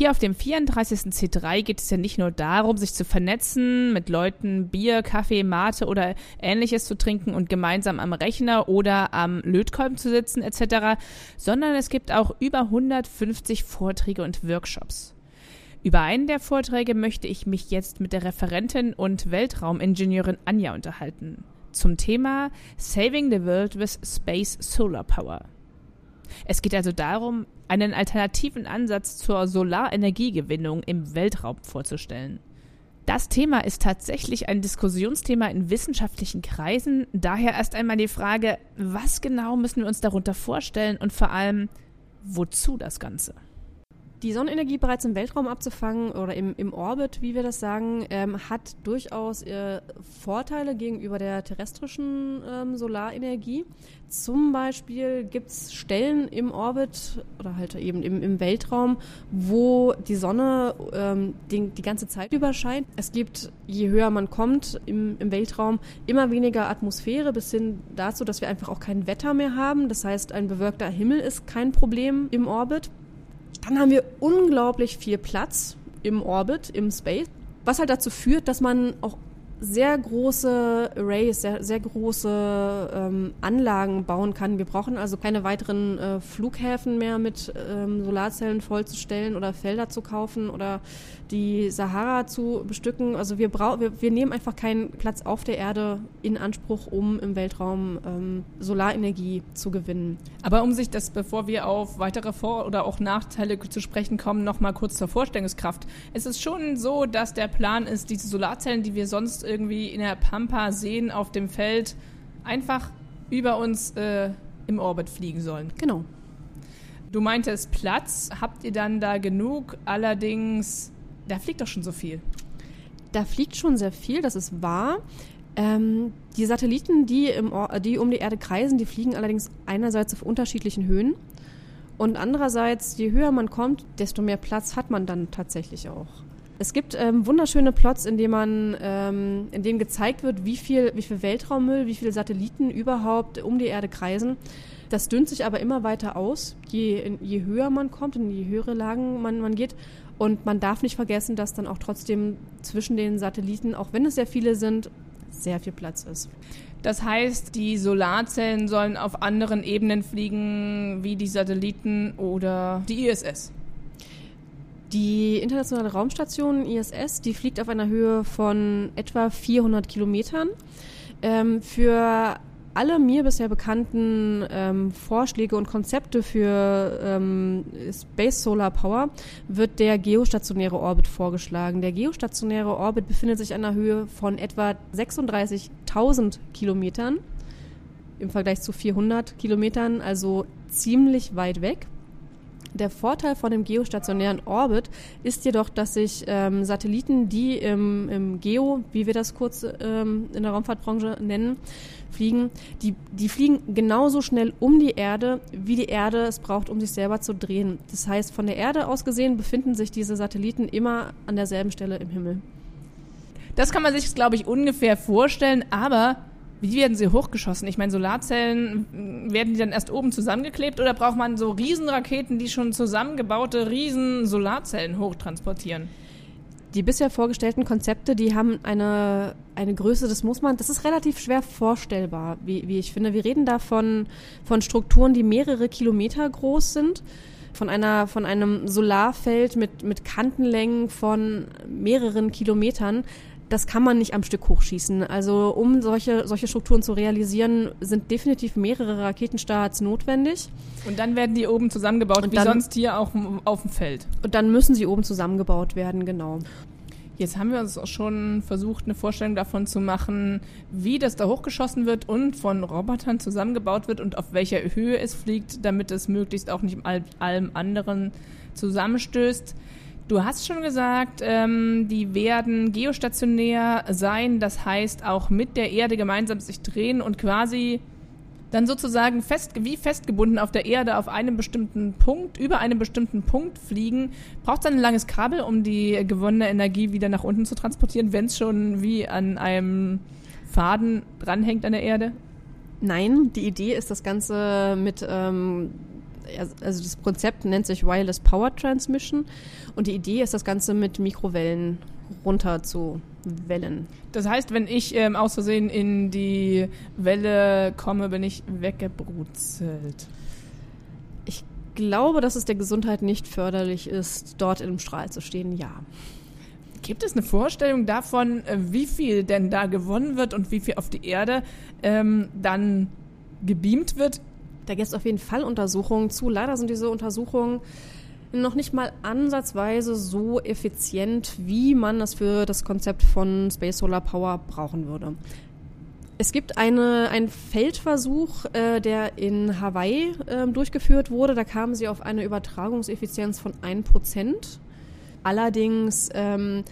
Hier auf dem 34. C3 geht es ja nicht nur darum, sich zu vernetzen, mit Leuten Bier, Kaffee, Mate oder ähnliches zu trinken und gemeinsam am Rechner oder am Lötkolben zu sitzen etc., sondern es gibt auch über 150 Vorträge und Workshops. Über einen der Vorträge möchte ich mich jetzt mit der Referentin und Weltraumingenieurin Anja unterhalten. Zum Thema Saving the World with Space Solar Power. Es geht also darum, einen alternativen Ansatz zur Solarenergiegewinnung im Weltraum vorzustellen. Das Thema ist tatsächlich ein Diskussionsthema in wissenschaftlichen Kreisen. Daher erst einmal die Frage, was genau müssen wir uns darunter vorstellen und vor allem, wozu das Ganze? Die Sonnenenergie bereits im Weltraum abzufangen oder im, im Orbit, wie wir das sagen, ähm, hat durchaus äh, Vorteile gegenüber der terrestrischen ähm, Solarenergie. Zum Beispiel gibt es Stellen im Orbit oder halt eben im, im Weltraum, wo die Sonne ähm, die, die ganze Zeit über scheint. Es gibt, je höher man kommt im, im Weltraum, immer weniger Atmosphäre bis hin dazu, dass wir einfach auch kein Wetter mehr haben. Das heißt, ein bewölkter Himmel ist kein Problem im Orbit. Dann haben wir unglaublich viel Platz im Orbit, im Space, was halt dazu führt, dass man auch sehr große Arrays, sehr, sehr große ähm, Anlagen bauen kann. Wir brauchen also keine weiteren äh, Flughäfen mehr mit ähm, Solarzellen vollzustellen oder Felder zu kaufen oder die Sahara zu bestücken. Also wir, brauchen, wir, wir nehmen einfach keinen Platz auf der Erde in Anspruch, um im Weltraum ähm, Solarenergie zu gewinnen. Aber um sich das, bevor wir auf weitere Vor- oder auch Nachteile zu sprechen kommen, nochmal kurz zur Vorstellungskraft. Es ist schon so, dass der Plan ist, diese Solarzellen, die wir sonst irgendwie in der Pampa sehen auf dem Feld, einfach über uns äh, im Orbit fliegen sollen. Genau. Du meintest Platz. Habt ihr dann da genug? Allerdings, da fliegt doch schon so viel. Da fliegt schon sehr viel, das ist wahr. Ähm, die Satelliten, die, im die um die Erde kreisen, die fliegen allerdings einerseits auf unterschiedlichen Höhen. Und andererseits, je höher man kommt, desto mehr Platz hat man dann tatsächlich auch. Es gibt ähm, wunderschöne Plots, in denen man, ähm, in denen gezeigt wird, wie viel, wie viel Weltraummüll, wie viele Satelliten überhaupt um die Erde kreisen. Das dünnt sich aber immer weiter aus, je, je höher man kommt, in je höhere Lagen man, man geht. Und man darf nicht vergessen, dass dann auch trotzdem zwischen den Satelliten, auch wenn es sehr viele sind, sehr viel Platz ist. Das heißt, die Solarzellen sollen auf anderen Ebenen fliegen, wie die Satelliten oder die ISS. Die internationale Raumstation ISS, die fliegt auf einer Höhe von etwa 400 Kilometern. Ähm, für alle mir bisher bekannten ähm, Vorschläge und Konzepte für ähm, Space Solar Power wird der geostationäre Orbit vorgeschlagen. Der geostationäre Orbit befindet sich an einer Höhe von etwa 36.000 Kilometern im Vergleich zu 400 Kilometern, also ziemlich weit weg. Der Vorteil von dem geostationären Orbit ist jedoch, dass sich ähm, Satelliten, die im, im, Geo, wie wir das kurz ähm, in der Raumfahrtbranche nennen, fliegen, die, die fliegen genauso schnell um die Erde, wie die Erde es braucht, um sich selber zu drehen. Das heißt, von der Erde aus gesehen befinden sich diese Satelliten immer an derselben Stelle im Himmel. Das kann man sich, glaube ich, ungefähr vorstellen, aber wie werden sie hochgeschossen? Ich meine, Solarzellen, werden die dann erst oben zusammengeklebt oder braucht man so Riesenraketen, die schon zusammengebaute Riesen-Solarzellen hochtransportieren? Die bisher vorgestellten Konzepte, die haben eine, eine Größe, das muss man, das ist relativ schwer vorstellbar, wie, wie ich finde. Wir reden da von, von Strukturen, die mehrere Kilometer groß sind von einer von einem Solarfeld mit mit Kantenlängen von mehreren Kilometern das kann man nicht am Stück hochschießen. Also um solche, solche Strukturen zu realisieren, sind definitiv mehrere Raketenstarts notwendig. Und dann werden die oben zusammengebaut, und wie dann, sonst hier auch auf dem Feld. Und dann müssen sie oben zusammengebaut werden, genau. Jetzt haben wir uns auch schon versucht, eine Vorstellung davon zu machen, wie das da hochgeschossen wird und von Robotern zusammengebaut wird und auf welcher Höhe es fliegt, damit es möglichst auch nicht mit allem anderen zusammenstößt. Du hast schon gesagt, ähm, die werden geostationär sein, das heißt auch mit der Erde gemeinsam sich drehen und quasi dann sozusagen fest, wie festgebunden auf der Erde auf einem bestimmten Punkt, über einem bestimmten Punkt fliegen. Braucht es dann ein langes Kabel, um die gewonnene Energie wieder nach unten zu transportieren, wenn es schon wie an einem Faden dranhängt an der Erde? Nein, die Idee ist das Ganze mit ähm, also das Konzept nennt sich Wireless Power Transmission und die Idee ist, das Ganze mit Mikrowellen runter zu wellen. Das heißt, wenn ich ähm, aus Versehen in die Welle komme, bin ich weggebrutzelt. Ich glaube, dass es der Gesundheit nicht förderlich ist, dort im Strahl zu stehen, ja. Gibt es eine Vorstellung davon, äh, wie viel denn da gewonnen wird und wie viel auf die Erde ähm, dann gebeamt wird da gibt es auf jeden Fall Untersuchungen zu. Leider sind diese Untersuchungen noch nicht mal ansatzweise so effizient, wie man das für das Konzept von Space Solar Power brauchen würde. Es gibt eine, einen Feldversuch, äh, der in Hawaii äh, durchgeführt wurde. Da kamen sie auf eine Übertragungseffizienz von 1%. Allerdings ähm,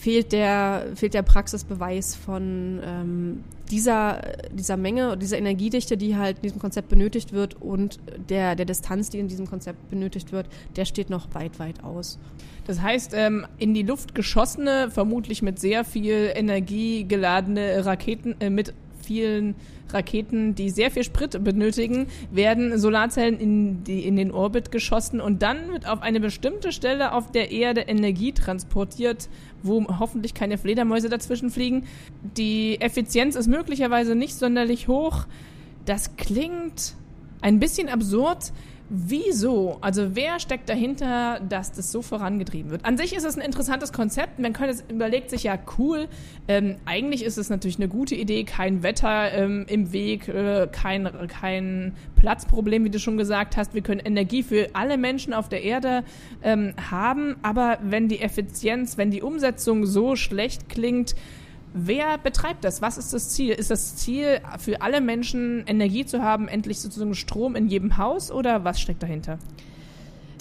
fehlt, der, fehlt der Praxisbeweis von ähm, dieser, dieser Menge, dieser Energiedichte, die halt in diesem Konzept benötigt wird und der, der Distanz, die in diesem Konzept benötigt wird, der steht noch weit, weit aus. Das heißt, ähm, in die Luft geschossene, vermutlich mit sehr viel Energie geladene Raketen, äh, mit vielen Raketen, die sehr viel Sprit benötigen, werden Solarzellen in, die, in den Orbit geschossen und dann wird auf eine bestimmte Stelle auf der Erde Energie transportiert, wo hoffentlich keine Fledermäuse dazwischen fliegen. Die Effizienz ist möglicherweise nicht sonderlich hoch. Das klingt ein bisschen absurd. Wieso? Also wer steckt dahinter, dass das so vorangetrieben wird? An sich ist es ein interessantes Konzept. Man könnte überlegt sich ja cool. Ähm, eigentlich ist es natürlich eine gute Idee. Kein Wetter ähm, im Weg, äh, kein kein Platzproblem, wie du schon gesagt hast. Wir können Energie für alle Menschen auf der Erde ähm, haben. Aber wenn die Effizienz, wenn die Umsetzung so schlecht klingt, Wer betreibt das? Was ist das Ziel? Ist das Ziel, für alle Menschen Energie zu haben, endlich sozusagen Strom in jedem Haus oder was steckt dahinter?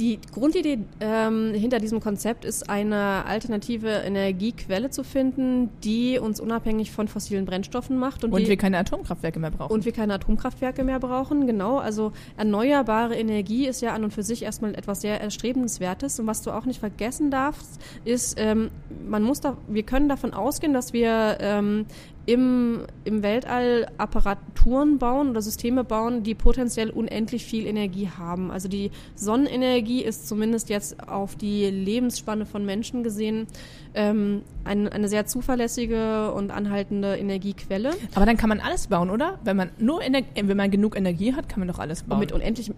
Die Grundidee ähm, hinter diesem Konzept ist, eine alternative Energiequelle zu finden, die uns unabhängig von fossilen Brennstoffen macht. Und, und wir keine Atomkraftwerke mehr brauchen. Und wir keine Atomkraftwerke mehr brauchen, genau. Also erneuerbare Energie ist ja an und für sich erstmal etwas sehr Erstrebenswertes. Und was du auch nicht vergessen darfst, ist, ähm, man muss da, wir können davon ausgehen, dass wir ähm, im, im Weltall Apparaturen bauen oder Systeme bauen, die potenziell unendlich viel Energie haben. Also die Sonnenenergie ist zumindest jetzt auf die Lebensspanne von Menschen gesehen ähm, ein, eine sehr zuverlässige und anhaltende Energiequelle. Aber dann kann man alles bauen, oder? Wenn man nur Ener wenn man genug Energie hat, kann man doch alles bauen. Und mit unendlich,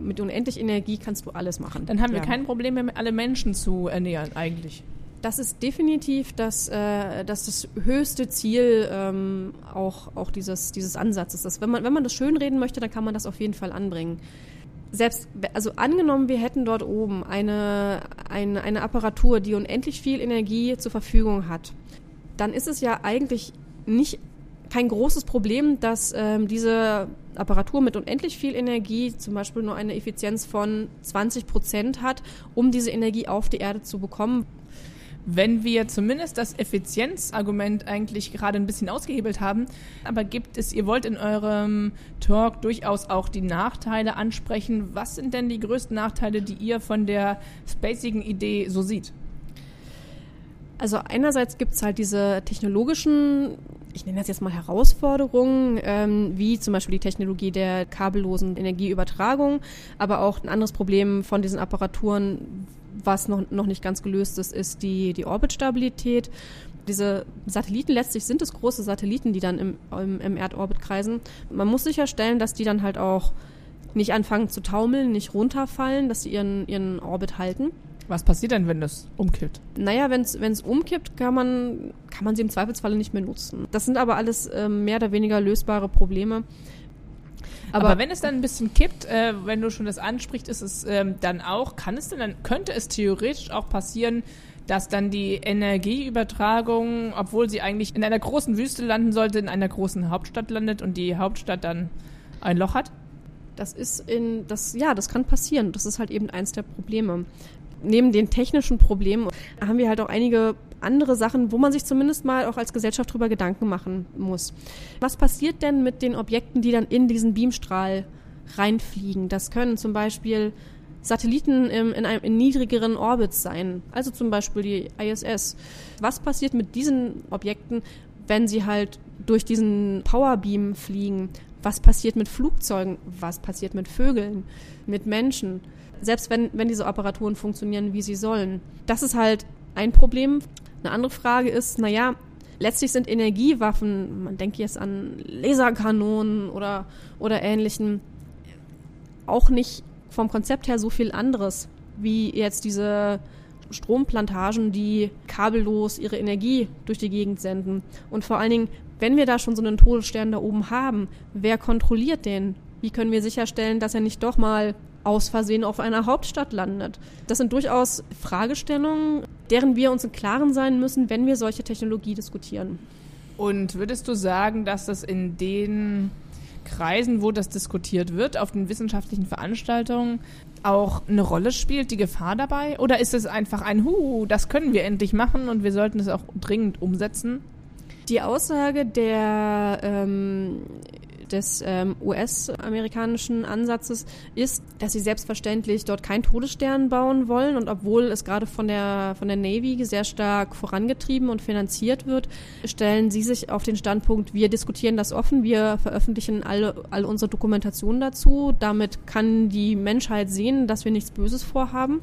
mit unendlich Energie kannst du alles machen. Dann haben wir kein Problem mehr, alle Menschen zu ernähren, eigentlich. Das ist definitiv das, äh, das, das höchste Ziel ähm, auch, auch dieses, dieses Ansatzes. Dass, wenn, man, wenn man das schönreden möchte, dann kann man das auf jeden Fall anbringen. Selbst, also angenommen, wir hätten dort oben eine, eine, eine Apparatur, die unendlich viel Energie zur Verfügung hat, dann ist es ja eigentlich nicht kein großes Problem, dass ähm, diese Apparatur mit unendlich viel Energie zum Beispiel nur eine Effizienz von 20 Prozent hat, um diese Energie auf die Erde zu bekommen wenn wir zumindest das Effizienzargument eigentlich gerade ein bisschen ausgehebelt haben. Aber gibt es, ihr wollt in eurem Talk durchaus auch die Nachteile ansprechen. Was sind denn die größten Nachteile, die ihr von der spacigen Idee so sieht? Also einerseits gibt es halt diese technologischen, ich nenne das jetzt mal Herausforderungen, ähm, wie zum Beispiel die Technologie der kabellosen Energieübertragung, aber auch ein anderes Problem von diesen Apparaturen, was noch, noch nicht ganz gelöst ist, ist die, die Orbitstabilität. Diese Satelliten letztlich sind es große Satelliten, die dann im, im, im Erdorbit kreisen. Man muss sicherstellen, dass die dann halt auch nicht anfangen zu taumeln, nicht runterfallen, dass sie ihren, ihren Orbit halten. Was passiert denn, wenn das umkippt? Naja, wenn es umkippt, kann man, kann man sie im Zweifelsfalle nicht mehr nutzen. Das sind aber alles äh, mehr oder weniger lösbare Probleme. Aber, Aber, wenn es dann ein bisschen kippt, äh, wenn du schon das ansprichst, ist es ähm, dann auch, kann es denn dann, könnte es theoretisch auch passieren, dass dann die Energieübertragung, obwohl sie eigentlich in einer großen Wüste landen sollte, in einer großen Hauptstadt landet und die Hauptstadt dann ein Loch hat? Das ist in, das, ja, das kann passieren. Das ist halt eben eins der Probleme. Neben den technischen Problemen haben wir halt auch einige andere Sachen, wo man sich zumindest mal auch als Gesellschaft drüber Gedanken machen muss. Was passiert denn mit den Objekten, die dann in diesen Beamstrahl reinfliegen? Das können zum Beispiel Satelliten im, in einem in niedrigeren Orbits sein, also zum Beispiel die ISS. Was passiert mit diesen Objekten, wenn sie halt durch diesen Powerbeam fliegen? Was passiert mit Flugzeugen? Was passiert mit Vögeln? Mit Menschen? Selbst wenn, wenn diese Apparaturen funktionieren, wie sie sollen. Das ist halt ein Problem. Eine andere Frage ist, naja, letztlich sind Energiewaffen, man denkt jetzt an Laserkanonen oder, oder ähnlichen, auch nicht vom Konzept her so viel anderes wie jetzt diese Stromplantagen, die kabellos ihre Energie durch die Gegend senden. Und vor allen Dingen, wenn wir da schon so einen Todesstern da oben haben, wer kontrolliert den? Wie können wir sicherstellen, dass er nicht doch mal aus Versehen auf einer Hauptstadt landet. Das sind durchaus Fragestellungen, deren wir uns im Klaren sein müssen, wenn wir solche Technologie diskutieren. Und würdest du sagen, dass das in den Kreisen, wo das diskutiert wird, auf den wissenschaftlichen Veranstaltungen, auch eine Rolle spielt, die Gefahr dabei? Oder ist es einfach ein Hu, das können wir endlich machen und wir sollten es auch dringend umsetzen? Die Aussage der ähm, des ähm, US-amerikanischen Ansatzes ist, dass sie selbstverständlich dort keinen Todesstern bauen wollen und obwohl es gerade von der von der Navy sehr stark vorangetrieben und finanziert wird, stellen sie sich auf den Standpunkt, wir diskutieren das offen, wir veröffentlichen alle all unsere Dokumentation dazu, damit kann die Menschheit sehen, dass wir nichts Böses vorhaben.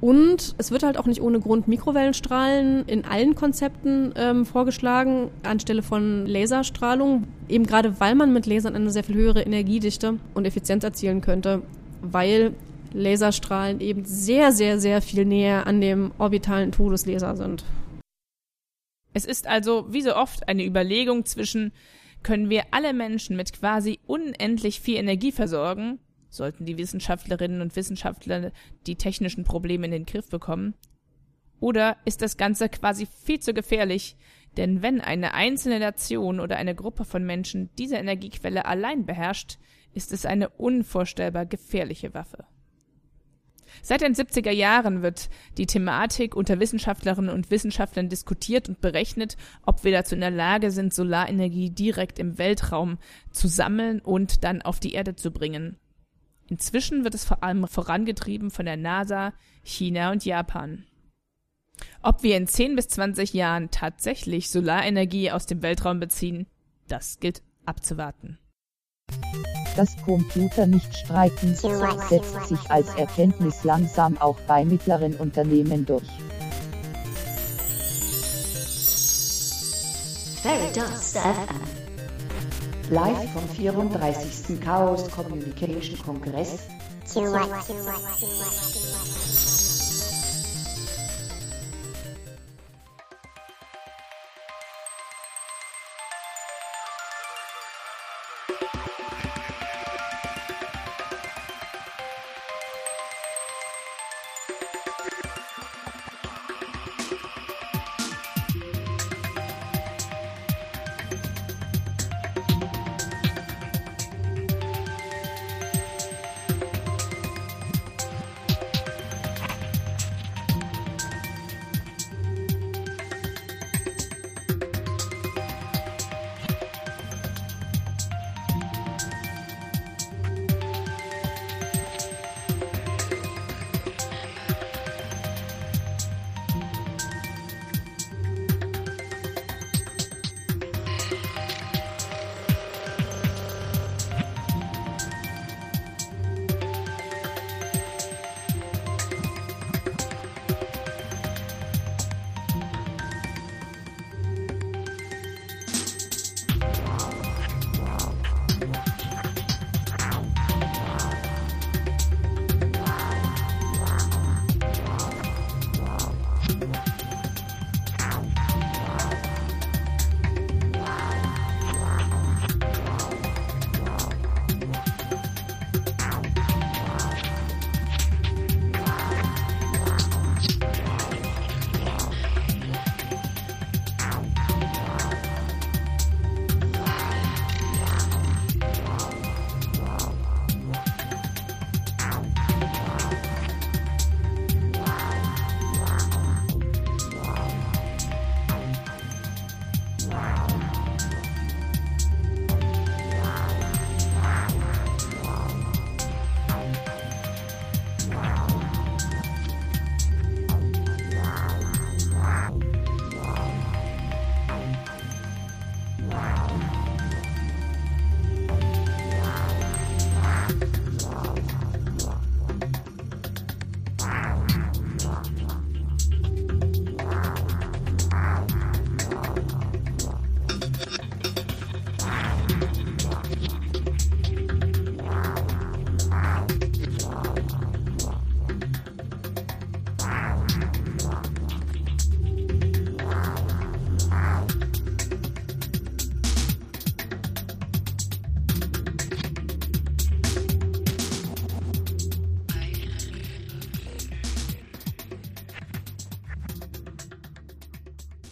Und es wird halt auch nicht ohne Grund Mikrowellenstrahlen in allen Konzepten ähm, vorgeschlagen, anstelle von Laserstrahlung. Eben gerade weil man mit Lasern eine sehr viel höhere Energiedichte und Effizienz erzielen könnte, weil Laserstrahlen eben sehr, sehr, sehr viel näher an dem orbitalen Todeslaser sind. Es ist also wie so oft eine Überlegung zwischen, können wir alle Menschen mit quasi unendlich viel Energie versorgen sollten die Wissenschaftlerinnen und Wissenschaftler die technischen Probleme in den Griff bekommen? Oder ist das Ganze quasi viel zu gefährlich? Denn wenn eine einzelne Nation oder eine Gruppe von Menschen diese Energiequelle allein beherrscht, ist es eine unvorstellbar gefährliche Waffe. Seit den 70er Jahren wird die Thematik unter Wissenschaftlerinnen und Wissenschaftlern diskutiert und berechnet, ob wir dazu in der Lage sind, Solarenergie direkt im Weltraum zu sammeln und dann auf die Erde zu bringen. Inzwischen wird es vor allem vorangetrieben von der NASA, China und Japan. Ob wir in 10 bis 20 Jahren tatsächlich Solarenergie aus dem Weltraum beziehen, das gilt abzuwarten. Das Computer nicht streiten setzt sich als Erkenntnis langsam auch bei mittleren Unternehmen durch. Veritas FM live vom 34. Chaos Communication Kongress.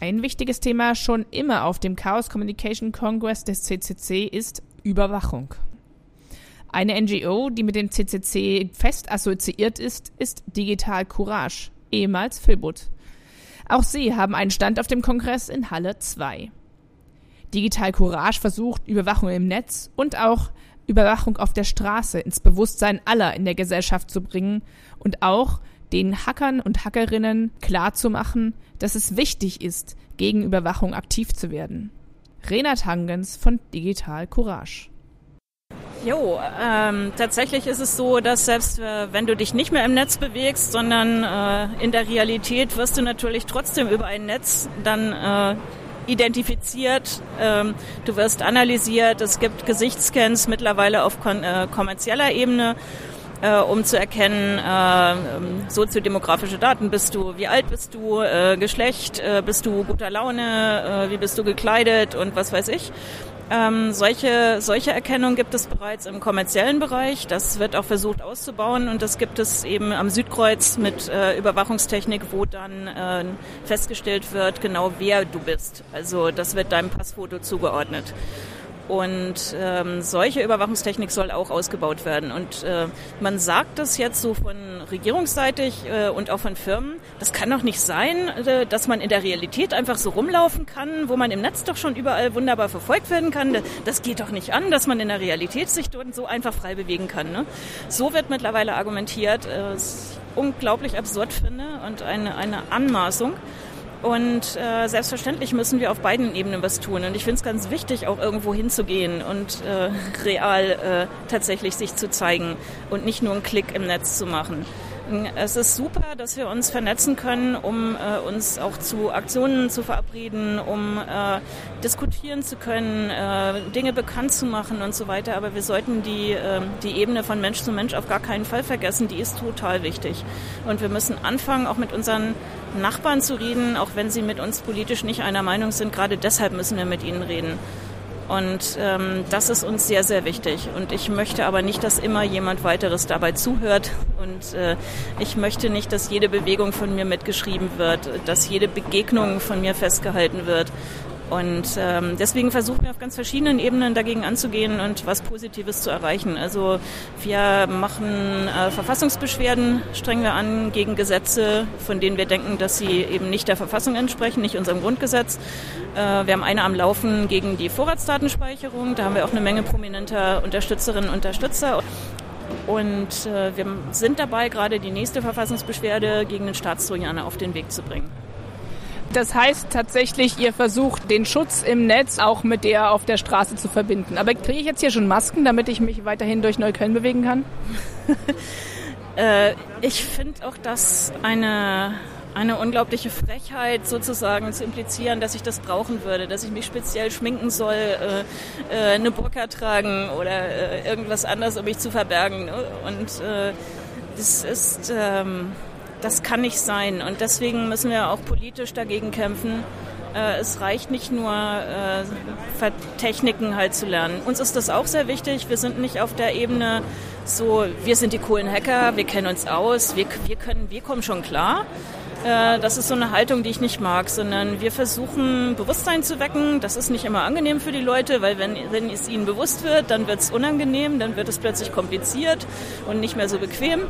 Ein wichtiges Thema schon immer auf dem Chaos Communication Congress des CCC ist Überwachung. Eine NGO, die mit dem CCC fest assoziiert ist, ist Digital Courage, ehemals Philbut. Auch sie haben einen Stand auf dem Kongress in Halle 2. Digital Courage versucht Überwachung im Netz und auch Überwachung auf der Straße ins Bewusstsein aller in der Gesellschaft zu bringen und auch den Hackern und Hackerinnen klarzumachen, dass es wichtig ist, gegen Überwachung aktiv zu werden. Renat Hangens von Digital Courage. Jo, ähm, tatsächlich ist es so, dass selbst äh, wenn du dich nicht mehr im Netz bewegst, sondern äh, in der Realität wirst du natürlich trotzdem über ein Netz dann äh, identifiziert, ähm, du wirst analysiert, es gibt Gesichtsscans mittlerweile auf kon äh, kommerzieller Ebene äh, um zu erkennen, äh, ähm, soziodemografische Daten. Bist du, wie alt bist du, äh, Geschlecht, äh, bist du guter Laune, äh, wie bist du gekleidet und was weiß ich. Ähm, solche, solche Erkennung gibt es bereits im kommerziellen Bereich. Das wird auch versucht auszubauen und das gibt es eben am Südkreuz mit äh, Überwachungstechnik, wo dann äh, festgestellt wird, genau wer du bist. Also das wird deinem Passfoto zugeordnet. Und ähm, solche Überwachungstechnik soll auch ausgebaut werden. Und äh, man sagt das jetzt so von regierungsseitig äh, und auch von Firmen, das kann doch nicht sein, äh, dass man in der Realität einfach so rumlaufen kann, wo man im Netz doch schon überall wunderbar verfolgt werden kann. Das geht doch nicht an, dass man in der Realität sich dort so einfach frei bewegen kann. Ne? So wird mittlerweile argumentiert, äh, was ich unglaublich absurd finde und eine, eine Anmaßung. Und äh, selbstverständlich müssen wir auf beiden Ebenen was tun. Und ich finde es ganz wichtig, auch irgendwo hinzugehen und äh, real äh, tatsächlich sich zu zeigen und nicht nur einen Klick im Netz zu machen. Es ist super, dass wir uns vernetzen können, um äh, uns auch zu Aktionen zu verabreden, um äh, diskutieren zu können, äh, Dinge bekannt zu machen und so weiter. Aber wir sollten die, äh, die Ebene von Mensch zu Mensch auf gar keinen Fall vergessen. Die ist total wichtig. Und wir müssen anfangen, auch mit unseren Nachbarn zu reden, auch wenn sie mit uns politisch nicht einer Meinung sind. Gerade deshalb müssen wir mit ihnen reden. Und ähm, das ist uns sehr, sehr wichtig. Und ich möchte aber nicht, dass immer jemand weiteres dabei zuhört. Und äh, ich möchte nicht, dass jede Bewegung von mir mitgeschrieben wird, dass jede Begegnung von mir festgehalten wird. Und ähm, deswegen versuchen wir auf ganz verschiedenen Ebenen dagegen anzugehen und was Positives zu erreichen. Also wir machen äh, Verfassungsbeschwerden, strengen wir an gegen Gesetze, von denen wir denken, dass sie eben nicht der Verfassung entsprechen, nicht unserem Grundgesetz. Äh, wir haben eine am Laufen gegen die Vorratsdatenspeicherung. Da haben wir auch eine Menge prominenter Unterstützerinnen und Unterstützer. Und äh, wir sind dabei, gerade die nächste Verfassungsbeschwerde gegen den Staatstrojaner auf den Weg zu bringen. Das heißt tatsächlich, ihr versucht den Schutz im Netz auch mit der auf der Straße zu verbinden. Aber kriege ich jetzt hier schon Masken, damit ich mich weiterhin durch Neukölln bewegen kann? äh, ich finde auch das eine eine unglaubliche Frechheit sozusagen zu implizieren, dass ich das brauchen würde, dass ich mich speziell schminken soll, äh, äh, eine Burka tragen oder äh, irgendwas anderes, um mich zu verbergen. Und äh, das ist ähm, das kann nicht sein. Und deswegen müssen wir auch politisch dagegen kämpfen. Äh, es reicht nicht nur, äh, Techniken halt zu lernen. Uns ist das auch sehr wichtig. Wir sind nicht auf der Ebene so, wir sind die coolen Hacker, wir kennen uns aus, wir, wir, können, wir kommen schon klar. Äh, das ist so eine Haltung, die ich nicht mag, sondern wir versuchen Bewusstsein zu wecken. Das ist nicht immer angenehm für die Leute, weil wenn, wenn es ihnen bewusst wird, dann wird es unangenehm, dann wird es plötzlich kompliziert und nicht mehr so bequem.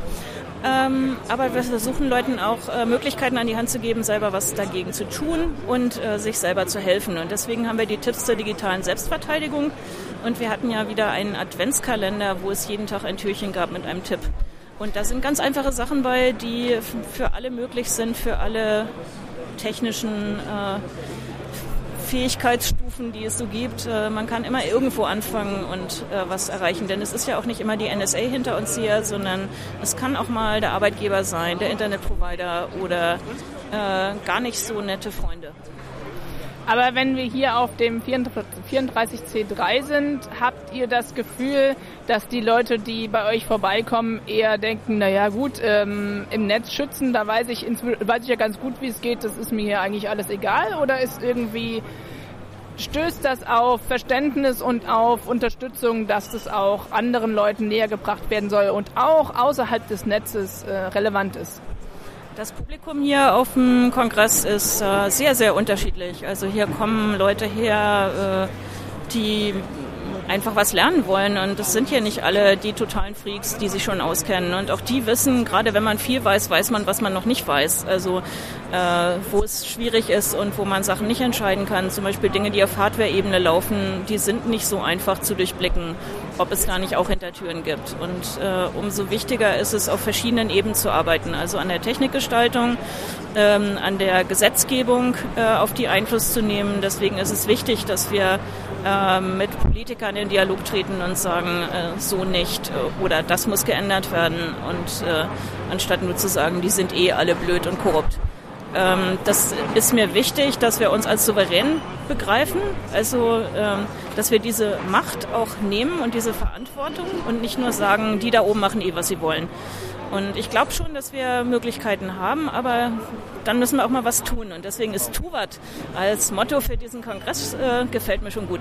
Ähm, aber wir versuchen Leuten auch äh, Möglichkeiten an die Hand zu geben, selber was dagegen zu tun und äh, sich selber zu helfen. Und deswegen haben wir die Tipps zur digitalen Selbstverteidigung. Und wir hatten ja wieder einen Adventskalender, wo es jeden Tag ein Türchen gab mit einem Tipp. Und da sind ganz einfache Sachen bei, die für alle möglich sind, für alle technischen äh, Fähigkeitsstufen, die es so gibt. Äh, man kann immer irgendwo anfangen und äh, was erreichen, denn es ist ja auch nicht immer die NSA hinter uns hier, sondern es kann auch mal der Arbeitgeber sein, der Internetprovider oder äh, gar nicht so nette Freunde. Aber wenn wir hier auf dem 34C3 sind, habt ihr das Gefühl, dass die Leute, die bei euch vorbeikommen, eher denken, naja gut, ähm, im Netz schützen, da weiß ich, weiß ich ja ganz gut, wie es geht, das ist mir hier eigentlich alles egal? Oder ist irgendwie, stößt das auf Verständnis und auf Unterstützung, dass das auch anderen Leuten näher gebracht werden soll und auch außerhalb des Netzes äh, relevant ist? Das Publikum hier auf dem Kongress ist äh, sehr, sehr unterschiedlich. Also hier kommen Leute her, äh, die einfach was lernen wollen. Und das sind hier nicht alle die totalen Freaks, die sich schon auskennen. Und auch die wissen, gerade wenn man viel weiß, weiß man, was man noch nicht weiß. Also äh, wo es schwierig ist und wo man Sachen nicht entscheiden kann. Zum Beispiel Dinge, die auf Hardware-Ebene laufen, die sind nicht so einfach zu durchblicken, ob es da nicht auch Hintertüren gibt. Und äh, umso wichtiger ist es, auf verschiedenen Ebenen zu arbeiten. Also an der Technikgestaltung, ähm, an der Gesetzgebung äh, auf die Einfluss zu nehmen. Deswegen ist es wichtig, dass wir äh, mit Politikern in Dialog treten und sagen, äh, so nicht oder das muss geändert werden und äh, anstatt nur zu sagen, die sind eh alle blöd und korrupt. Ähm, das ist mir wichtig, dass wir uns als souverän begreifen, also ähm, dass wir diese Macht auch nehmen und diese Verantwortung und nicht nur sagen, die da oben machen eh, was sie wollen. Und ich glaube schon, dass wir Möglichkeiten haben, aber dann müssen wir auch mal was tun. Und deswegen ist Tuvat als Motto für diesen Kongress äh, gefällt mir schon gut.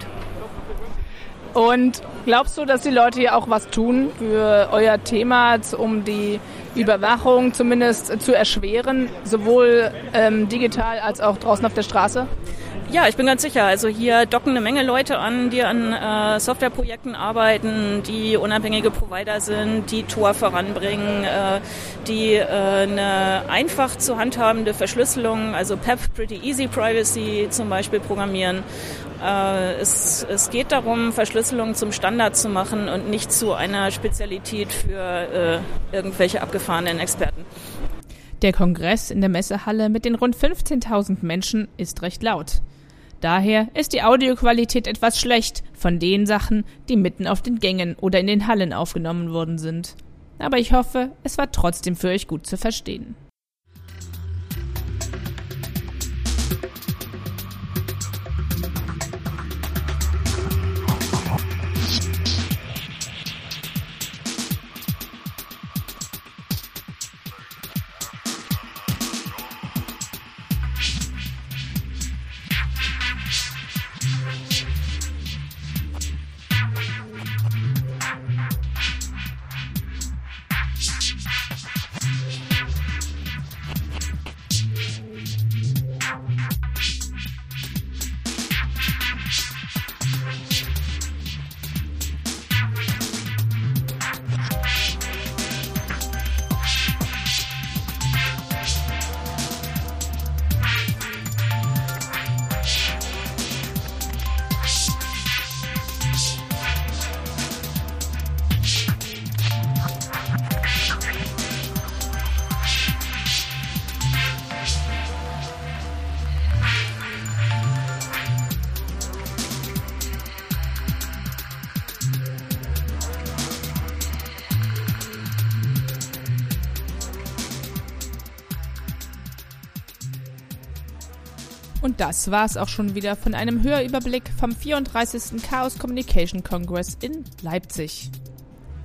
Und glaubst du, dass die Leute hier auch was tun für euer Thema, um die Überwachung zumindest zu erschweren, sowohl ähm, digital als auch draußen auf der Straße? Ja, ich bin ganz sicher. Also hier docken eine Menge Leute an, die an äh, Softwareprojekten arbeiten, die unabhängige Provider sind, die Tor voranbringen, äh, die äh, eine einfach zu handhabende Verschlüsselung, also PEP, Pretty Easy Privacy zum Beispiel programmieren. Äh, es, es geht darum, Verschlüsselung zum Standard zu machen und nicht zu einer Spezialität für äh, irgendwelche abgefahrenen Experten. Der Kongress in der Messehalle mit den rund 15.000 Menschen ist recht laut. Daher ist die Audioqualität etwas schlecht von den Sachen, die mitten auf den Gängen oder in den Hallen aufgenommen worden sind. Aber ich hoffe, es war trotzdem für euch gut zu verstehen. Das war's auch schon wieder von einem Hörüberblick vom 34. Chaos Communication Congress in Leipzig.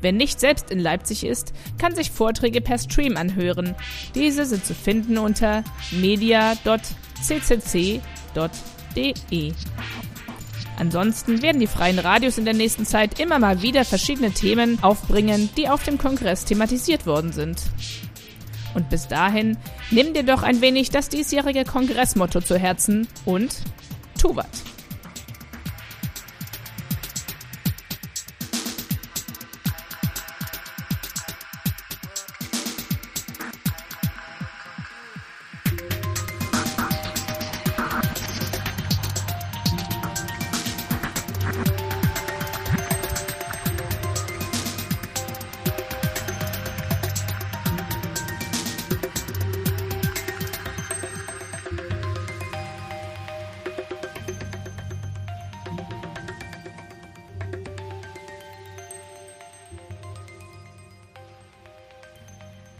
Wer nicht selbst in Leipzig ist, kann sich Vorträge per Stream anhören. Diese sind zu finden unter media.ccc.de. Ansonsten werden die freien Radios in der nächsten Zeit immer mal wieder verschiedene Themen aufbringen, die auf dem Kongress thematisiert worden sind. Und bis dahin, nimm dir doch ein wenig das diesjährige Kongressmotto zu Herzen und tu was.